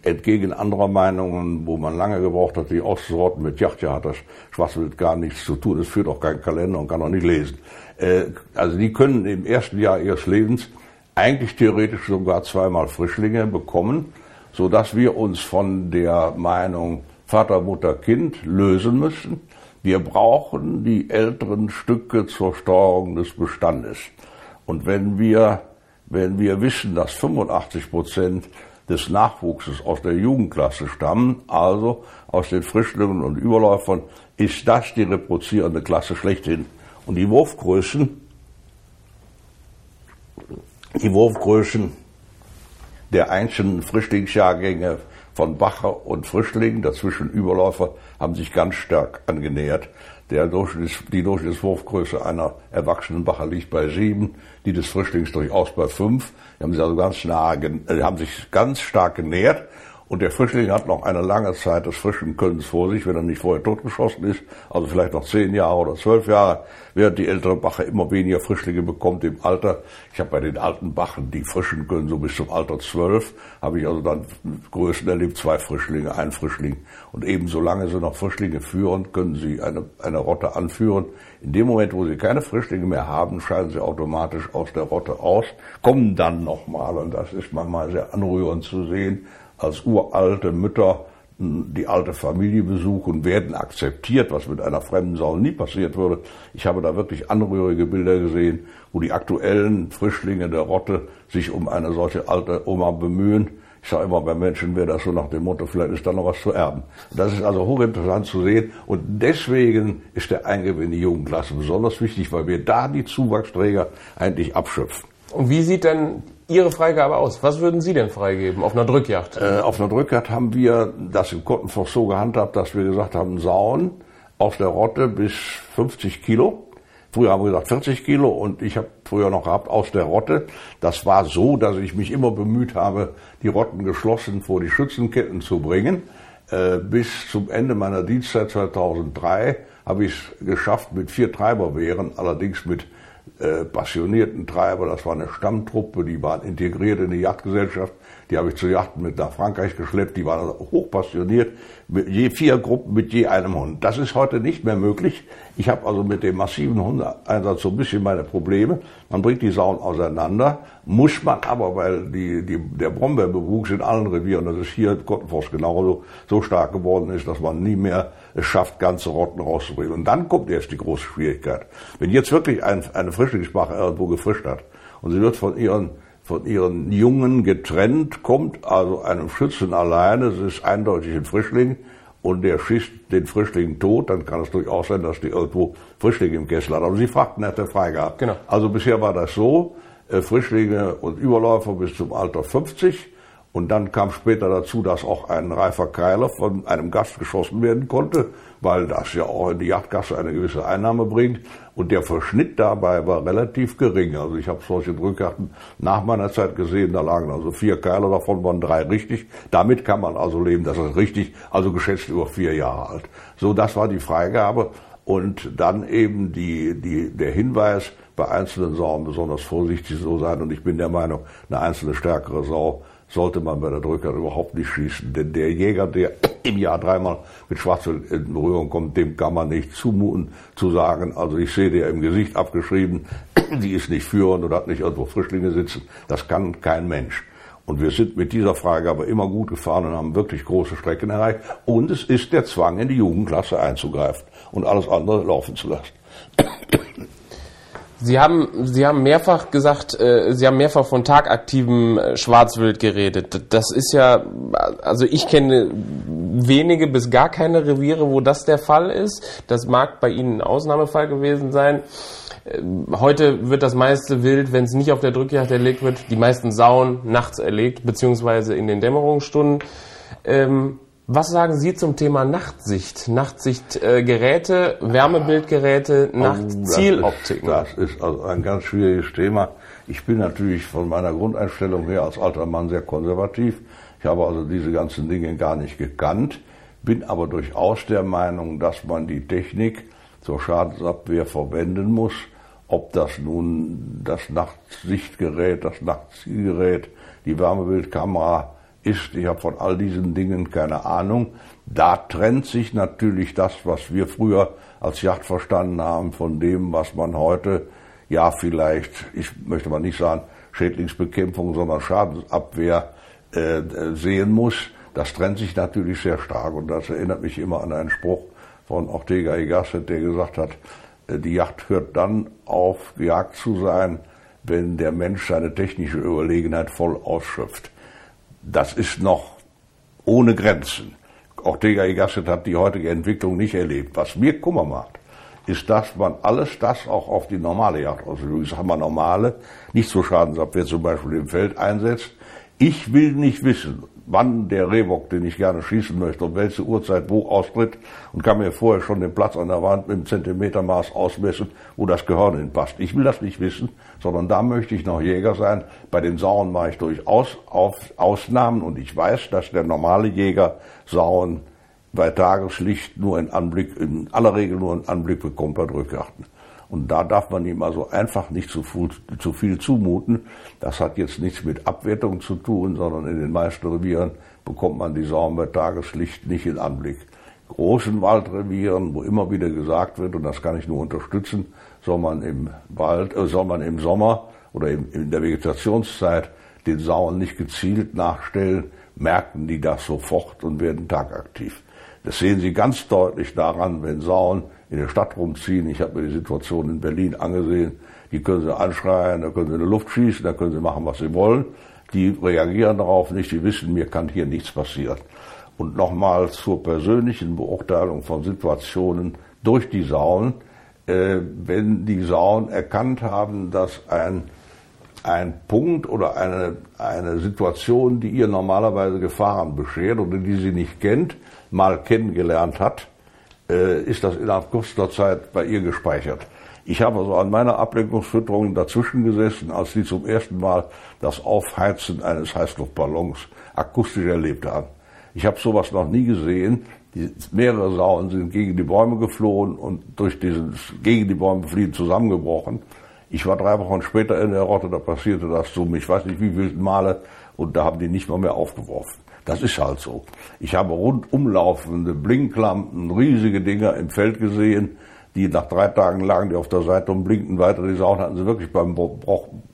[SPEAKER 3] entgegen anderer Meinungen, wo man lange gebraucht hat, die auszurotten mit, ja, ja, hat das Schwarzwild gar nichts zu tun, es führt auch keinen Kalender und kann auch nicht lesen. Äh, also die können im ersten Jahr ihres Lebens eigentlich theoretisch sogar zweimal Frischlinge bekommen, so dass wir uns von der Meinung Vater, Mutter, Kind lösen müssen wir brauchen die älteren Stücke zur Steuerung des Bestandes. Und wenn wir, wenn wir wissen, dass 85 Prozent des Nachwuchses aus der Jugendklasse stammen, also aus den Frischlingen und Überläufern, ist das die reproduzierende Klasse schlechthin. Und die Wurfgrößen, die Wurfgrößen der einzelnen Frischlingsjahrgänge von Bacher und Frischling, dazwischen Überläufer, haben sich ganz stark angenähert. Der Durchschnitts, die Durchschnittswurfgröße einer erwachsenen Bacher liegt bei sieben, die des Frischlings durchaus bei fünf. Die haben sich also ganz nah, äh, haben sich ganz stark genähert. Und der Frischling hat noch eine lange Zeit des frischen Könnens vor sich, wenn er nicht vorher totgeschossen ist. Also vielleicht noch zehn Jahre oder zwölf Jahre, während die ältere Bache immer weniger Frischlinge bekommt im Alter. Ich habe bei den alten Bachen, die frischen können, so bis zum Alter zwölf, habe ich also dann Größen erlebt, zwei Frischlinge, ein Frischling. Und eben solange sie noch Frischlinge führen, können sie eine, eine Rotte anführen. In dem Moment, wo sie keine Frischlinge mehr haben, scheiden sie automatisch aus der Rotte aus, kommen dann nochmal, und das ist manchmal sehr anrührend zu sehen, als uralte Mütter die alte Familie besuchen, werden akzeptiert, was mit einer fremden Sau nie passiert würde. Ich habe da wirklich anrührige Bilder gesehen, wo die aktuellen Frischlinge der Rotte sich um eine solche alte Oma bemühen. Ich sage immer, bei Menschen wäre das so nach dem Motto, vielleicht ist da noch was zu erben. Das ist also hochinteressant zu sehen und deswegen ist der Eingewinn in die Jugendklasse besonders wichtig, weil wir da die Zuwachsträger eigentlich abschöpfen.
[SPEAKER 2] Und wie sieht denn Ihre Freigabe aus? Was würden Sie denn freigeben auf einer Drückjagd?
[SPEAKER 3] Äh, auf einer Drückjagd haben wir das im Kottenforst so gehandhabt, dass wir gesagt haben, Sauen aus der Rotte bis 50 Kilo. Früher haben wir gesagt 40 Kilo und ich habe früher noch gehabt aus der Rotte. Das war so, dass ich mich immer bemüht habe, die Rotten geschlossen vor die Schützenketten zu bringen. Äh, bis zum Ende meiner Dienstzeit 2003 habe ich es geschafft mit vier Treiberwehren, allerdings mit äh, passionierten Treiber. Das war eine Stammtruppe, die waren integriert in die Jagdgesellschaft. Die habe ich zu Yachten mit nach Frankreich geschleppt. Die waren also hochpassioniert. Mit je vier Gruppen mit je einem Hund. Das ist heute nicht mehr möglich. Ich habe also mit dem massiven Hundeeinsatz so ein bisschen meine Probleme. Man bringt die Sauen auseinander, muss man aber, weil die, die, der Brombeerbewuchs in allen Revieren, das ist hier in Kottenforst genauso, so stark geworden ist, dass man nie mehr es schafft, ganze Rotten rauszubringen. Und dann kommt erst die große Schwierigkeit. Wenn jetzt wirklich ein, eine Frischlingsbache irgendwo gefrischt hat und sie wird von ihren von ihren Jungen getrennt, kommt also einem Schützen alleine, es ist eindeutig ein Frischling, und der schießt den Frischling tot, dann kann es durchaus sein, dass die irgendwo Frischlinge im Kessel hat. Aber sie fragten nach der Freigabe. Genau. Also bisher war das so, äh, Frischlinge und Überläufer bis zum Alter 50 und dann kam später dazu, dass auch ein reifer Keiler von einem Gast geschossen werden konnte, weil das ja auch in die Jagdgasse eine gewisse Einnahme bringt. Und der Verschnitt dabei war relativ gering. Also ich habe solche Drückjagden nach meiner Zeit gesehen, da lagen also vier Keiler, davon waren drei richtig. Damit kann man also leben, das ist richtig, also geschätzt über vier Jahre alt. So, das war die Freigabe. Und dann eben die, die, der Hinweis, bei einzelnen Sauen besonders vorsichtig so sein. Und ich bin der Meinung, eine einzelne stärkere Sau sollte man bei der Drücker überhaupt nicht schießen. Denn der Jäger, der im Jahr dreimal mit Schwarzwild in Berührung kommt, dem kann man nicht zumuten zu sagen, also ich sehe dir im Gesicht abgeschrieben, [CLEARS THROAT] die ist nicht führend oder hat nicht irgendwo Frischlinge sitzen. Das kann kein Mensch. Und wir sind mit dieser Frage aber immer gut gefahren und haben wirklich große Strecken erreicht. Und es ist der Zwang, in die Jugendklasse einzugreifen und alles andere laufen zu lassen.
[SPEAKER 2] Sie haben, Sie haben mehrfach gesagt, äh, Sie haben mehrfach von tagaktivem äh, Schwarzwild geredet. Das ist ja, also ich kenne wenige bis gar keine Reviere, wo das der Fall ist. Das mag bei Ihnen ein Ausnahmefall gewesen sein. Äh, heute wird das meiste Wild, wenn es nicht auf der Drückjagd erlegt wird, die meisten Sauen nachts erlegt, beziehungsweise in den Dämmerungsstunden. Ähm, was sagen Sie zum Thema Nachtsicht? Nachtsichtgeräte, äh, Wärmebildgeräte, Nachtzieloptiken?
[SPEAKER 3] Das, das ist also ein ganz schwieriges Thema. Ich bin natürlich von meiner Grundeinstellung her als alter Mann sehr konservativ. Ich habe also diese ganzen Dinge gar nicht gekannt, bin aber durchaus der Meinung, dass man die Technik zur Schadensabwehr verwenden muss. Ob das nun das Nachtsichtgerät, das Nachtzielgerät, die Wärmebildkamera, ist, ich habe von all diesen Dingen keine Ahnung. Da trennt sich natürlich das, was wir früher als Yacht verstanden haben, von dem, was man heute, ja vielleicht, ich möchte mal nicht sagen Schädlingsbekämpfung, sondern Schadensabwehr äh, sehen muss. Das trennt sich natürlich sehr stark und das erinnert mich immer an einen Spruch von Ortega y Gasset, der gesagt hat, äh, die Yacht hört dann auf, gejagt zu sein, wenn der Mensch seine technische Überlegenheit voll ausschöpft das ist noch ohne Grenzen. Ortega y Gasset hat die heutige Entwicklung nicht erlebt. Was mir Kummer macht, ist, dass man alles das auch auf die normale Jagdausbildung, ich sage mal normale, nicht zur Schadensabwehr zum Beispiel im Feld einsetzt, Ich will nicht wissen, wann der Rehbock, den ich gerne schießen möchte, um welche Uhrzeit wo austritt und kann mir vorher schon den Platz an der Wand mit dem Zentimetermaß ausmessen, wo das Gehirn hinpasst. Ich will das nicht wissen, sondern da möchte ich noch Jäger sein. Bei den Sauen mache ich durchaus Ausnahmen und ich weiß, dass der normale Jäger Sauen bei Tageslicht nur in Anblick, in aller Regel nur in Anblick bekommt bei Drückjachten. Und da darf man ihm also einfach nicht zu viel, zu viel zumuten. Das hat jetzt nichts mit Abwertung zu tun, sondern in den meisten Revieren bekommt man die Sauen bei Tageslicht nicht in Anblick. Großen Waldrevieren, wo immer wieder gesagt wird, und das kann ich nur unterstützen, soll man im Wald, äh, soll man im Sommer oder in, in der Vegetationszeit den Sauen nicht gezielt nachstellen, merken die das sofort und werden tagaktiv. Das sehen Sie ganz deutlich daran, wenn Sauen in der Stadt rumziehen. Ich habe mir die Situation in Berlin angesehen. Die können sie anschreien, da können sie in die Luft schießen, da können sie machen, was sie wollen. Die reagieren darauf nicht, die wissen, mir kann hier nichts passieren. Und nochmal zur persönlichen Beurteilung von Situationen durch die Sauen. Äh, wenn die Sauen erkannt haben, dass ein, ein Punkt oder eine, eine Situation, die ihr normalerweise Gefahren beschert oder die sie nicht kennt, mal kennengelernt hat, äh, ist das innerhalb kurzer Zeit bei ihr gespeichert. Ich habe also an meiner Ablenkungsfütterung dazwischen gesessen, als sie zum ersten Mal das Aufheizen eines Heißluftballons akustisch erlebt haben. Ich habe sowas noch nie gesehen. Die, mehrere Sauen sind gegen die Bäume geflohen und durch dieses gegen die Bäume fliehen zusammengebrochen. Ich war drei Wochen später in der Rotte, da passierte das zum, ich weiß nicht wie vielen Male, und da haben die nicht mal mehr aufgeworfen. Das ist halt so. Ich habe rundumlaufende Blinklampen, riesige Dinger im Feld gesehen, die nach drei Tagen lagen die auf der Seite und blinkten weiter. Die Sauen hatten sie wirklich beim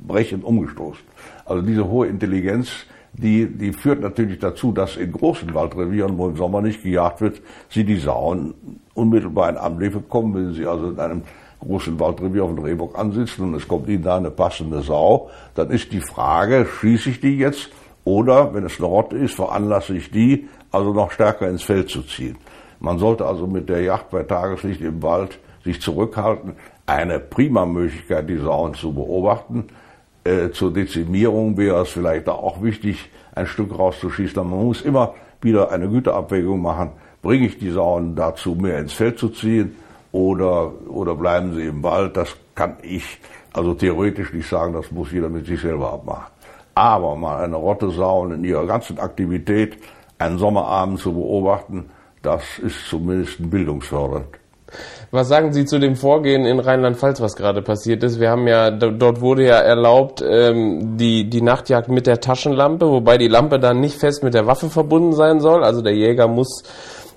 [SPEAKER 3] Brechen umgestoßen. Also diese hohe Intelligenz, die, die führt natürlich dazu, dass in großen Waldrevieren, wo im Sommer nicht gejagt wird, sie die Sauen unmittelbar in Anblick bekommen, wenn sie also in einem großen Waldrevier auf den Rehbock ansitzen und es kommt ihnen da eine passende Sau, dann ist die Frage, schieße ich die jetzt oder, wenn es eine Rotte ist, veranlasse ich die, also noch stärker ins Feld zu ziehen. Man sollte also mit der Jagd bei Tageslicht im Wald sich zurückhalten. Eine prima Möglichkeit, die Sauen zu beobachten. Äh, zur Dezimierung wäre es vielleicht auch wichtig, ein Stück rauszuschießen. Aber man muss immer wieder eine Güterabwägung machen. Bringe ich die Sauen dazu, mehr ins Feld zu ziehen oder, oder bleiben sie im Wald? Das kann ich also theoretisch nicht sagen, das muss jeder mit sich selber abmachen. Aber mal eine Rotte sauen in ihrer ganzen Aktivität einen Sommerabend zu beobachten, das ist zumindest bildungsfördernd.
[SPEAKER 2] Was sagen Sie zu dem Vorgehen in Rheinland-Pfalz, was gerade passiert ist? Wir haben ja, dort wurde ja erlaubt, ähm, die, die Nachtjagd mit der Taschenlampe, wobei die Lampe dann nicht fest mit der Waffe verbunden sein soll. Also der Jäger muss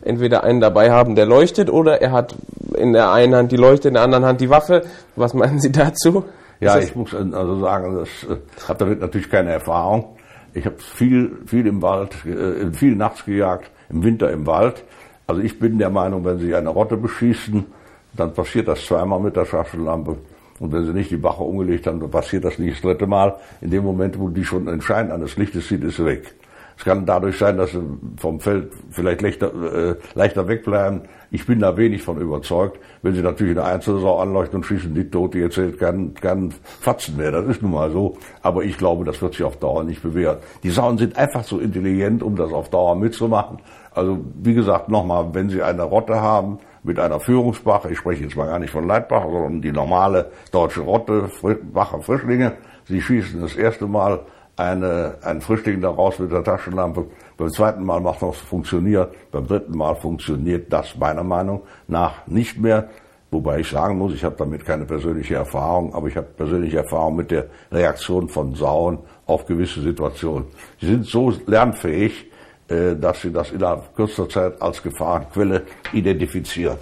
[SPEAKER 2] entweder einen dabei haben, der leuchtet, oder er hat in der einen Hand die Leuchte, in der anderen Hand die Waffe. Was meinen Sie [LAUGHS] dazu?
[SPEAKER 3] Ja, ich muss also sagen, das äh, habe damit natürlich keine Erfahrung. Ich habe viel, viel im Wald, äh, viel nachts gejagt, im Winter im Wald. Also ich bin der Meinung, wenn Sie eine Rotte beschießen, dann passiert das zweimal mit der Taschenlampe. Und wenn Sie nicht die Wache umgelegt haben, dann passiert das nicht das dritte Mal. In dem Moment, wo die schon den Schein eines Lichtes sieht, ist sie weg. Es kann dadurch sein, dass sie vom Feld vielleicht leichter, äh, leichter wegbleiben. Ich bin da wenig von überzeugt. Wenn sie natürlich eine Einzelsau anleuchten und schießen die tot, die erzählt keinen, keinen Fatzen mehr. Das ist nun mal so. Aber ich glaube, das wird sich auf Dauer nicht bewähren. Die Sauen sind einfach so intelligent, um das auf Dauer mitzumachen. Also, wie gesagt, nochmal, wenn Sie eine Rotte haben, mit einer Führungsbache, ich spreche jetzt mal gar nicht von Leitbach, sondern die normale deutsche Rotte, Wache Frischlinge, Sie schießen das erste Mal eine, ein Frischling daraus mit der Taschenlampe. Beim zweiten Mal macht das funktioniert, beim dritten Mal funktioniert das meiner Meinung nach nicht mehr. Wobei ich sagen muss, ich habe damit keine persönliche Erfahrung, aber ich habe persönliche Erfahrung mit der Reaktion von Sauen auf gewisse Situationen. Sie sind so lernfähig, äh, dass sie das innerhalb kürzester Zeit als Gefahrenquelle identifizieren.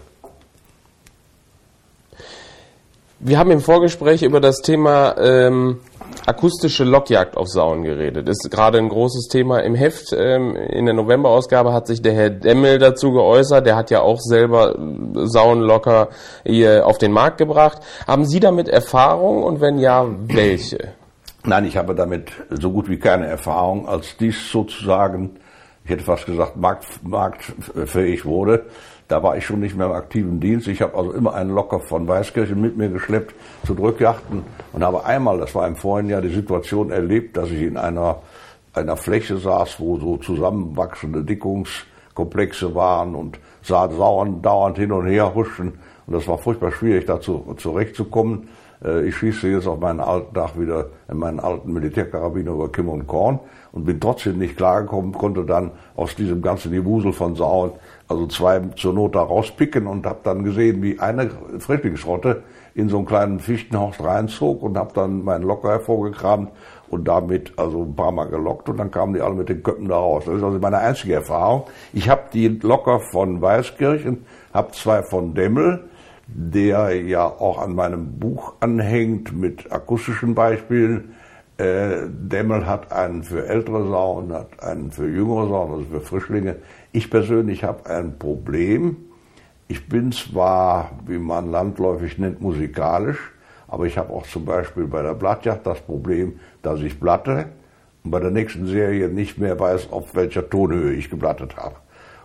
[SPEAKER 2] Wir haben im Vorgespräch über das Thema ähm, akustische Lockjagd auf Sauen geredet. Ist gerade ein großes Thema im Heft. Ähm, in der Novemberausgabe hat sich der Herr Demmel dazu geäußert. Der hat ja auch selber Sauenlocker auf den Markt gebracht. Haben Sie damit Erfahrung und wenn ja, welche?
[SPEAKER 3] Nein, ich habe damit so gut wie keine Erfahrung, als dies sozusagen, ich hätte fast gesagt, markt, marktfähig wurde. Da war ich schon nicht mehr im aktiven Dienst. Ich habe also immer einen Locker von Weißkirchen mit mir geschleppt zu Drückjachten und habe einmal, das war im vorigen Jahr, die Situation erlebt, dass ich in einer einer Fläche saß, wo so zusammenwachsende Dickungskomplexe waren und sah dauernd, dauernd hin und her huschen. Und das war furchtbar schwierig, dazu zurechtzukommen. Äh, ich schieße jetzt auf meinen alten Tag wieder in meinen alten Militärkarabiner über Kim und Korn und bin trotzdem nicht klargekommen, konnte dann aus diesem ganzen Gewusel von Sauen also zwei zur Not da rauspicken und habe dann gesehen, wie eine Frischlingsrotte in so einen kleinen Fichtenhorst reinzog und habe dann meinen Locker hervorgekramt und damit also ein paar Mal gelockt und dann kamen die alle mit den Köppen da raus. Das ist also meine einzige Erfahrung. Ich habe die Locker von Weißkirchen, habe zwei von Demmel, der ja auch an meinem Buch anhängt mit akustischen Beispielen. Äh, Demmel hat einen für ältere Sauen, hat einen für jüngere Sauen, also für Frischlinge. Ich persönlich habe ein Problem. Ich bin zwar, wie man landläufig nennt, musikalisch, aber ich habe auch zum Beispiel bei der Blattjacht das Problem, dass ich blatte und bei der nächsten Serie nicht mehr weiß, auf welcher Tonhöhe ich geblattet habe.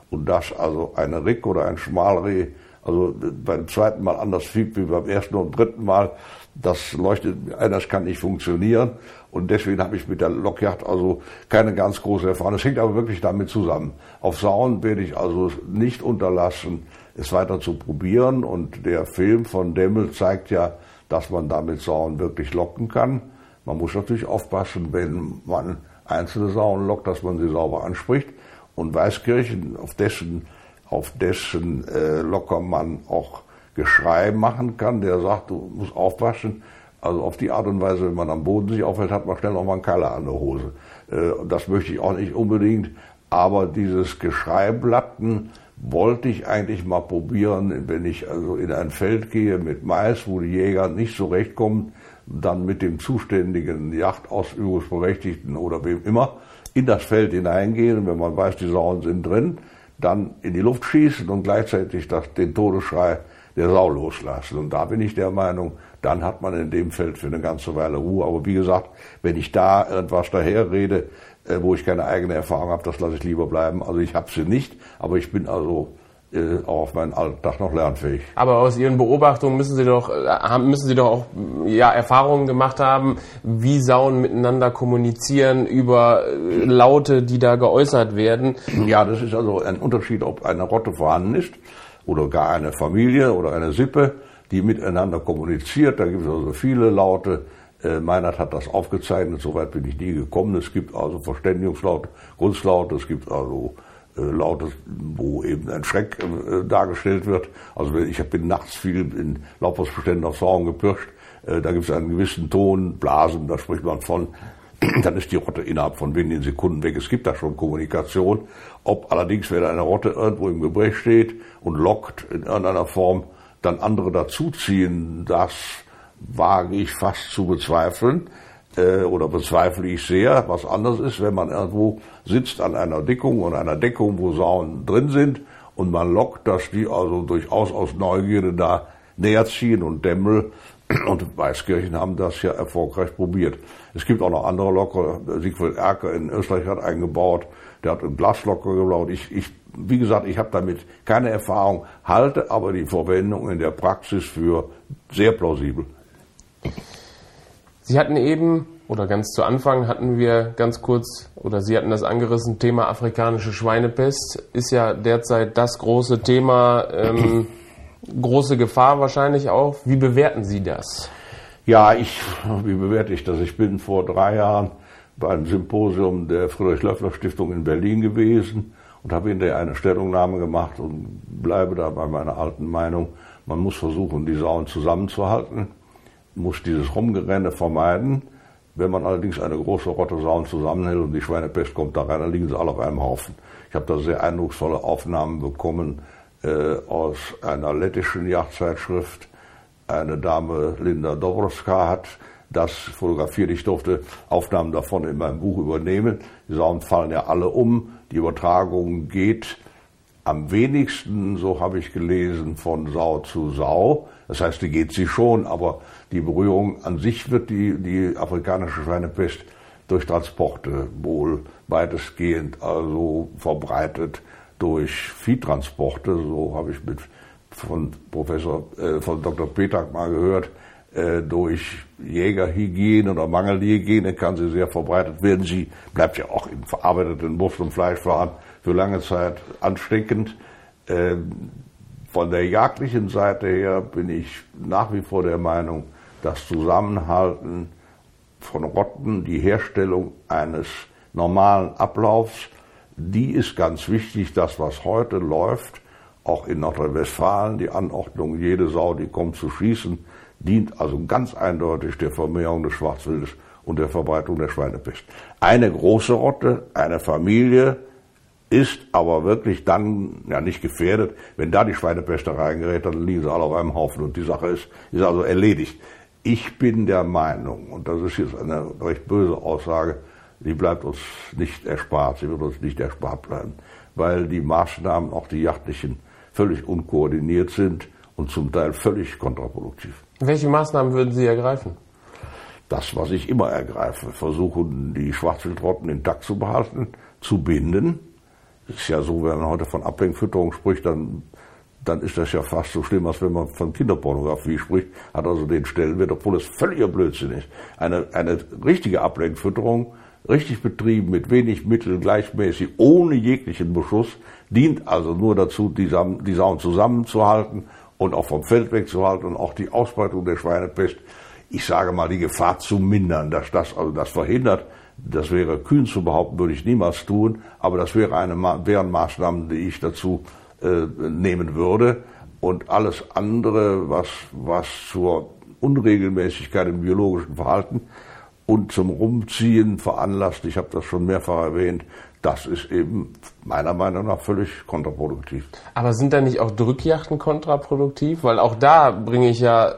[SPEAKER 3] Und das also eine Rick oder ein Schmalreh, also beim zweiten Mal anders fiebt wie beim ersten und dritten Mal, das leuchtet, das kann nicht funktionieren. Und deswegen habe ich mit der Lokjacht also keine ganz große Erfahrung. Das hängt aber wirklich damit zusammen. Auf Sauen werde ich also nicht unterlassen, es weiter zu probieren. Und der Film von Demmel zeigt ja, dass man damit Sauen wirklich locken kann. Man muss natürlich aufpassen, wenn man einzelne Sauen lockt, dass man sie sauber anspricht. Und Weißkirchen, auf dessen, auf dessen äh, Locker man auch Geschrei machen kann, der sagt, du musst aufpassen. Also auf die Art und Weise, wenn man am Boden sich aufhält, hat man schnell noch mal einen Keller an der Hose. Äh, das möchte ich auch nicht unbedingt. Aber dieses Geschreiblatten wollte ich eigentlich mal probieren, wenn ich also in ein Feld gehe mit Mais, wo die Jäger nicht so recht kommen, dann mit dem zuständigen Jachtausübungsberechtigten oder wem immer in das Feld hineingehen, wenn man weiß, die Sauen sind drin, dann in die Luft schießen und gleichzeitig das, den Todesschrei der Sau loslassen. Und da bin ich der Meinung, dann hat man in dem Feld für eine ganze Weile Ruhe. Aber wie gesagt, wenn ich da irgendwas daherrede, äh, wo ich keine eigene Erfahrung habe, das lasse ich lieber bleiben. Also ich habe sie nicht, aber ich bin also auch auf meinen Alltag noch lernfähig.
[SPEAKER 2] Aber aus Ihren Beobachtungen müssen Sie doch, äh, müssen Sie doch auch ja, Erfahrungen gemacht haben, wie Sauen miteinander kommunizieren über äh, Laute, die da geäußert werden.
[SPEAKER 3] Ja, das ist also ein Unterschied, ob eine Rotte vorhanden ist oder gar eine Familie oder eine Sippe, die miteinander kommuniziert. Da gibt es also viele Laute. Äh, Meinert hat das aufgezeichnet, soweit bin ich nie gekommen. Es gibt also Verständigungslaute, Grundlaute, es gibt also äh, Laute, wo eben ein Schreck äh, dargestellt wird. Also ich bin nachts viel in Laubhausbeständen auf Sauern gepirscht. Äh, da gibt es einen gewissen Ton, Blasen, da spricht man von [CLEARS THROAT] dann ist die Rotte innerhalb von wenigen Sekunden weg. Es gibt da schon Kommunikation. Ob allerdings, wenn eine Rotte irgendwo im Gebrecht steht und lockt in irgendeiner Form, dann andere dazuziehen, das wage ich fast zu bezweifeln äh, oder bezweifle ich sehr. Was anderes ist, wenn man irgendwo sitzt an einer Dickung und einer Deckung, wo Sauen drin sind und man lockt, dass die also durchaus aus Neugierde da näher ziehen und Dämmel [CLEARS THROAT] und Weißkirchen haben das ja erfolgreich probiert. Es gibt auch noch andere Locker. Siegfried Erker in Österreich hat eingebaut. Der hat einen Glaslocker gebaut. Ich, ich, wie gesagt, ich habe damit keine Erfahrung, halte aber die Verwendung in der Praxis für sehr plausibel.
[SPEAKER 2] Sie hatten eben, oder ganz zu Anfang hatten wir ganz kurz, oder Sie hatten das angerissen, Thema afrikanische Schweinepest ist ja derzeit das große Thema. Ähm, große Gefahr wahrscheinlich auch. Wie bewerten Sie das?
[SPEAKER 3] Ja, ich, wie bewerte ich das? Ich bin vor drei Jahren bei einem Symposium der Friedrich-Löffler-Stiftung in Berlin gewesen und habe hinterher eine Stellungnahme gemacht und bleibe da bei meiner alten Meinung. Man muss versuchen, die Sauen zusammenzuhalten, muss dieses Rumgerenne vermeiden. Wenn man allerdings eine große Rotte Sauen zusammenhält und die Schweinepest kommt da rein, dann liegen sie alle auf einem Haufen. Ich habe da sehr eindrucksvolle Aufnahmen bekommen äh, aus einer lettischen Yachtzeitschrift. Eine Dame, Linda Dobrowska, hat das fotografiert. Ich durfte Aufnahmen davon in meinem Buch übernehmen. Die Sauen fallen ja alle um. Die Übertragung geht am wenigsten, so habe ich gelesen, von Sau zu Sau. Das heißt, die geht sie schon, aber die Berührung an sich wird die, die afrikanische Schweinepest durch Transporte wohl weitestgehend also verbreitet durch Viehtransporte, so habe ich mit von Professor, äh, von Dr. Petrak mal gehört, Äh, durch Jägerhygiene oder Mangelhygiene kann sie sehr verbreitet werden. Sie bleibt ja auch in verarbeiteten Wurst- und Fleischwaren für lange Zeit ansteckend. Ähm, von der jagdlichen Seite her bin ich nach wie vor der Meinung, das Zusammenhalten von Rotten, die Herstellung eines normalen Ablaufs, die ist ganz wichtig. Das, was heute läuft, auch in Nordrhein-Westfalen, die Anordnung, jede Sau, die kommt zu schießen, dient also ganz eindeutig der Vermehrung des Schwarzwildes und der Verbreitung der Schweinepest. Eine große Rotte, eine Familie ist aber wirklich dann ja nicht gefährdet. Wenn da die Schweinepest reingerät, dann liegen sie alle auf einem Haufen und die Sache ist, ist also erledigt. Ich bin der Meinung, und das ist jetzt eine recht böse Aussage, die bleibt uns nicht erspart, sie wird uns nicht erspart bleiben, weil die Maßnahmen, auch die jachtlichen, völlig unkoordiniert sind und zum Teil völlig kontraproduktiv.
[SPEAKER 2] Welche Maßnahmen würden Sie ergreifen?
[SPEAKER 3] Das, was ich immer ergreife, versuchen die Schwarzwildrotten intakt zu behalten, zu binden. Ist ja so, wenn man heute von Ablenkfütterung spricht, dann, dann ist das ja fast so schlimm, als wenn man von Kinderpornografie spricht, hat also den Stellenwert, obwohl es völliger Blödsinn ist. Eine, eine richtige Ablenkfütterung, richtig betrieben, mit wenig Mitteln, gleichmäßig, ohne jeglichen Beschuss, dient also nur dazu, die, die Sauen zusammenzuhalten und auch vom Feld wegzuhalten und auch die Ausbreitung der Schweinepest, ich sage mal, die Gefahr zu mindern, dass das also das verhindert. Das wäre kühn zu behaupten, würde ich niemals tun, aber das wäre eine wären Maßnahmen, die ich dazu äh, nehmen würde. Und alles andere, was, was zur Unregelmäßigkeit im biologischen Verhalten und zum Rumziehen veranlasst, ich habe das schon mehrfach erwähnt, das ist eben meiner Meinung nach völlig kontraproduktiv.
[SPEAKER 2] Aber sind da nicht auch Drückjachten kontraproduktiv? Weil auch da bringe ich ja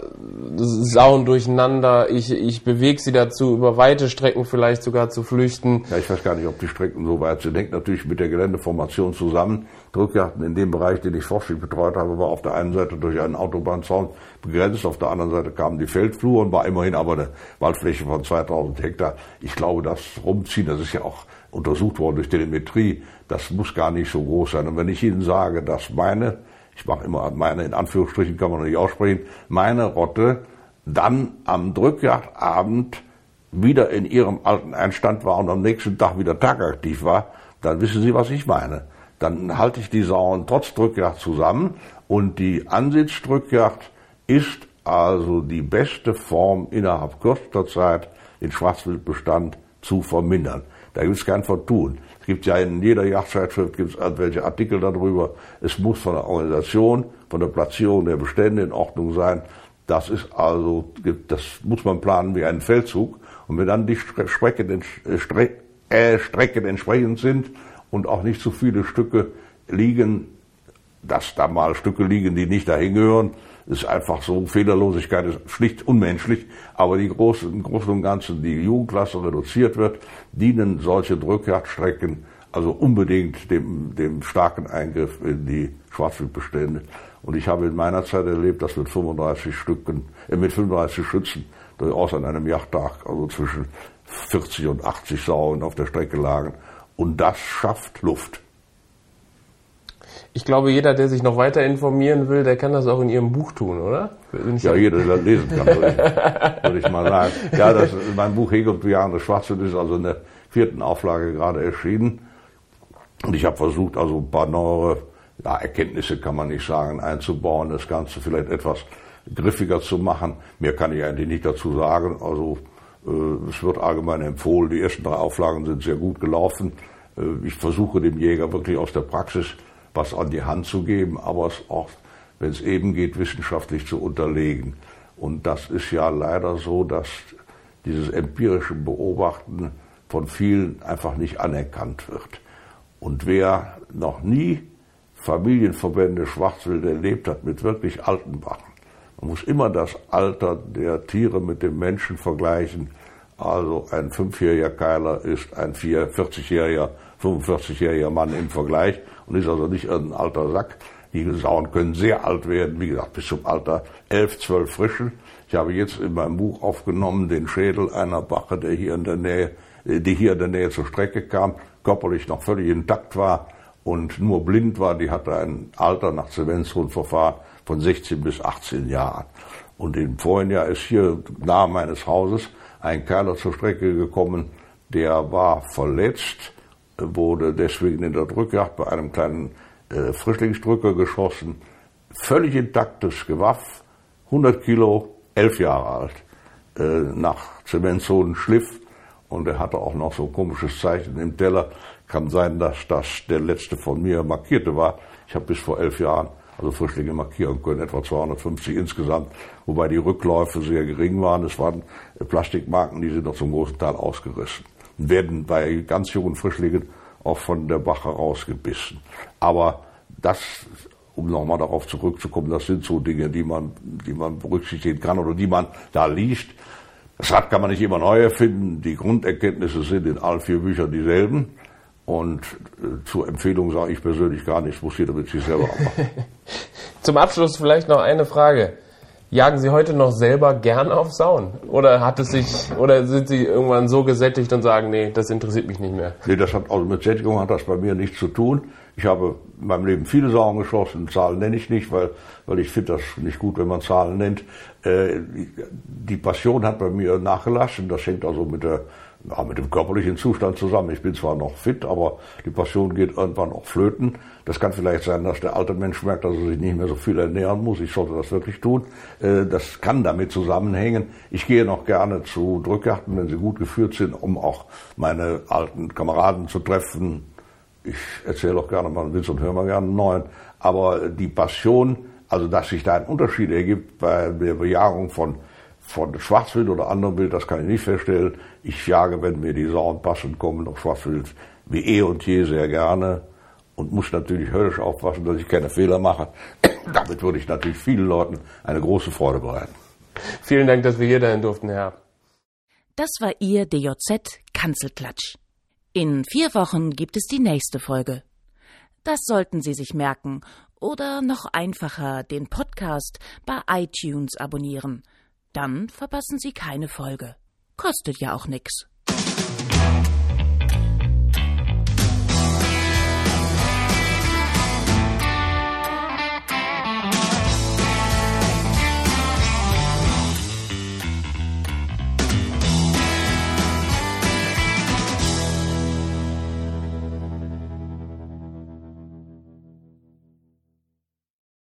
[SPEAKER 2] Sauen durcheinander, ich, ich bewege sie dazu, über weite Strecken vielleicht sogar zu flüchten.
[SPEAKER 3] Ja, ich weiß gar nicht, ob die Strecken so weit sind. Hängt natürlich mit der Geländeformation zusammen. Drückjachten in dem Bereich, den ich forschlich betreut habe, war auf der einen Seite durch einen Autobahnzaun begrenzt, auf der anderen Seite kamen die Feldflur und war immerhin aber eine Waldfläche von 2000 Hektar. Ich glaube, das Rumziehen, das ist ja auch untersucht worden durch Telemetrie, das muss gar nicht so groß sein. Und wenn ich Ihnen sage, dass meine, ich mache immer meine, in Anführungsstrichen kann man nicht aussprechen, meine Rotte dann am Drückjagdabend wieder in ihrem alten Einstand war und am nächsten Tag wieder tagaktiv war, dann wissen Sie, was ich meine. Dann halte ich die Sauen trotz Drückjagd zusammen und die Ansitzdrückjagd ist also die beste Form innerhalb kürzester Zeit den Schwarzwildbestand zu vermindern. Da gibt es kein Vertun. Es gibt ja in jeder Yachtzeitschrift gibt's irgendwelche Artikel darüber. Es muss von der Organisation, von der Platzierung der Bestände in Ordnung sein. Das ist also, das muss man planen wie einen Feldzug. Und wenn dann die Strecken, äh, Strecken entsprechend sind und auch nicht zu viele Stücke liegen, dass da mal Stücke liegen, die nicht dahin gehören, ist einfach so, Fehlerlosigkeit ist schlicht unmenschlich, aber die großen, im Großen und Ganzen, die Jugendklasse reduziert wird, dienen solche Drückjagdstrecken also unbedingt dem, dem starken Eingriff in die Schwarzwildbestände. Und ich habe in meiner Zeit erlebt, dass mit 35 Stücken, äh, mit 35 Schützen durchaus an einem Jachttag, also zwischen 40 und 80 Sauen auf der Strecke lagen. Und das schafft Luft.
[SPEAKER 2] Ich glaube, jeder, der sich noch weiter informieren will, der kann das auch in Ihrem Buch tun, oder?
[SPEAKER 3] Ja, jeder, der das lesen kann, würde ich, mal sagen. [LAUGHS] Ja, das, mein Buch Hegel und Bejahende Schwarzwild ist also in der vierten Auflage gerade erschienen. Und ich habe versucht, also ein paar neuere ja, Erkenntnisse kann man nicht sagen, einzubauen, das Ganze vielleicht etwas griffiger zu machen. Mehr kann ich eigentlich nicht dazu sagen. Also äh, es wird allgemein empfohlen. Die ersten drei Auflagen sind sehr gut gelaufen. Äh, ich versuche dem Jäger wirklich aus der Praxis was an die Hand zu geben, aber es auch, wenn es eben geht, wissenschaftlich zu unterlegen. Und das ist ja leider so, dass dieses empirische Beobachten von vielen einfach nicht anerkannt wird. Und wer noch nie Familienverbände Schwarzwild erlebt hat mit wirklich alten Wachen, man muss immer das Alter der Tiere mit dem Menschen vergleichen. Also ein fünfjähriger Keiler ist ein 40-jähriger, 45-jähriger Mann im Vergleich und ist also nicht irgendein alter Sack. Die Sauen können sehr alt werden, wie gesagt, bis zum Alter 11, 12 Frischen. Ich habe jetzt in meinem Buch aufgenommen den Schädel einer Bache, der hier in der Nähe, die hier in der Nähe zur Strecke kam, körperlich noch völlig intakt war und nur blind war. Die hatte ein Alter nach Zevensrundverfahren von 16 bis 18 Jahren. Und im vorigen Jahr ist hier nahe meines Hauses ein Kerl zur Strecke gekommen, der war verletzt, wurde deswegen in der Drückjagd bei einem kleinen äh, Frischlingsdrücker geschossen. Völlig intaktes Gewaff, 100 Kilo, elf Jahre alt, äh, nach Zementzonen schliff. Und er hatte auch noch so ein komisches Zeichen im Teller. Kann sein, dass das der letzte von mir markierte war. Ich habe bis vor elf Jahren also Frischlinge markieren können, etwa 250 insgesamt, wobei die Rückläufe sehr gering waren. Es waren Plastikmarken, die sind noch zum großen Teil ausgerissen und werden bei ganz jungen Frischlingen auch von der Bache rausgebissen. Aber das, um nochmal darauf zurückzukommen, das sind so Dinge, die man, die man berücksichtigen kann oder die man da liest. Das Rad kann man nicht immer neu erfinden. Die Grunderkenntnisse sind in allen vier Büchern dieselben. Und äh, zur Empfehlung sage ich persönlich gar nichts, muss jeder mit sich selber [LAUGHS] machen.
[SPEAKER 2] Zum Abschluss vielleicht noch eine Frage. Jagen Sie heute noch selber gern auf Sauen? Oder hat es sich, oder sind Sie irgendwann so gesättigt und sagen, nee, das interessiert mich nicht mehr?
[SPEAKER 3] Nee, das hat, also mit Sättigung hat das bei mir nichts zu tun. Ich habe in meinem Leben viele Sauen geschossen, Zahlen nenne ich nicht, weil, weil ich finde das nicht gut, wenn man Zahlen nennt. Äh, die Passion hat bei mir nachgelassen, das hängt also mit der ja, mit dem körperlichen Zustand zusammen. Ich bin zwar noch fit, aber die Passion geht irgendwann auch flöten. Das kann vielleicht sein, dass der alte Mensch merkt, dass er sich nicht mehr so viel ernähren muss. Ich sollte das wirklich tun. Äh, das kann damit zusammenhängen. Ich gehe noch gerne zu Drückjagden, wenn sie gut geführt sind, um auch meine alten Kameraden zu treffen. Ich erzähle auch gerne mal einen Witz und höre mal gerne einen neuen. Aber die Passion, also dass sich da ein Unterschied ergibt bei der Bejagung von von Schwarzwild oder anderem Wild, das kann ich nicht feststellen. Ich jage, wenn mir die Sauen passen, kommen noch Schwarzwild wie eh und je sehr gerne und muss natürlich höllisch aufpassen, dass ich keine Fehler mache. [COUGHS] Damit würde ich natürlich vielen Leuten eine große Freude bereiten.
[SPEAKER 2] Vielen Dank, dass wir hier sein durften, Herr.
[SPEAKER 1] Das war Ihr DJZ Kanzelklatsch. In vier Wochen gibt es die nächste Folge. Das sollten Sie sich merken oder noch einfacher den Podcast bei iTunes abonnieren – dann verpassen Sie keine Folge. Kostet ja auch nix.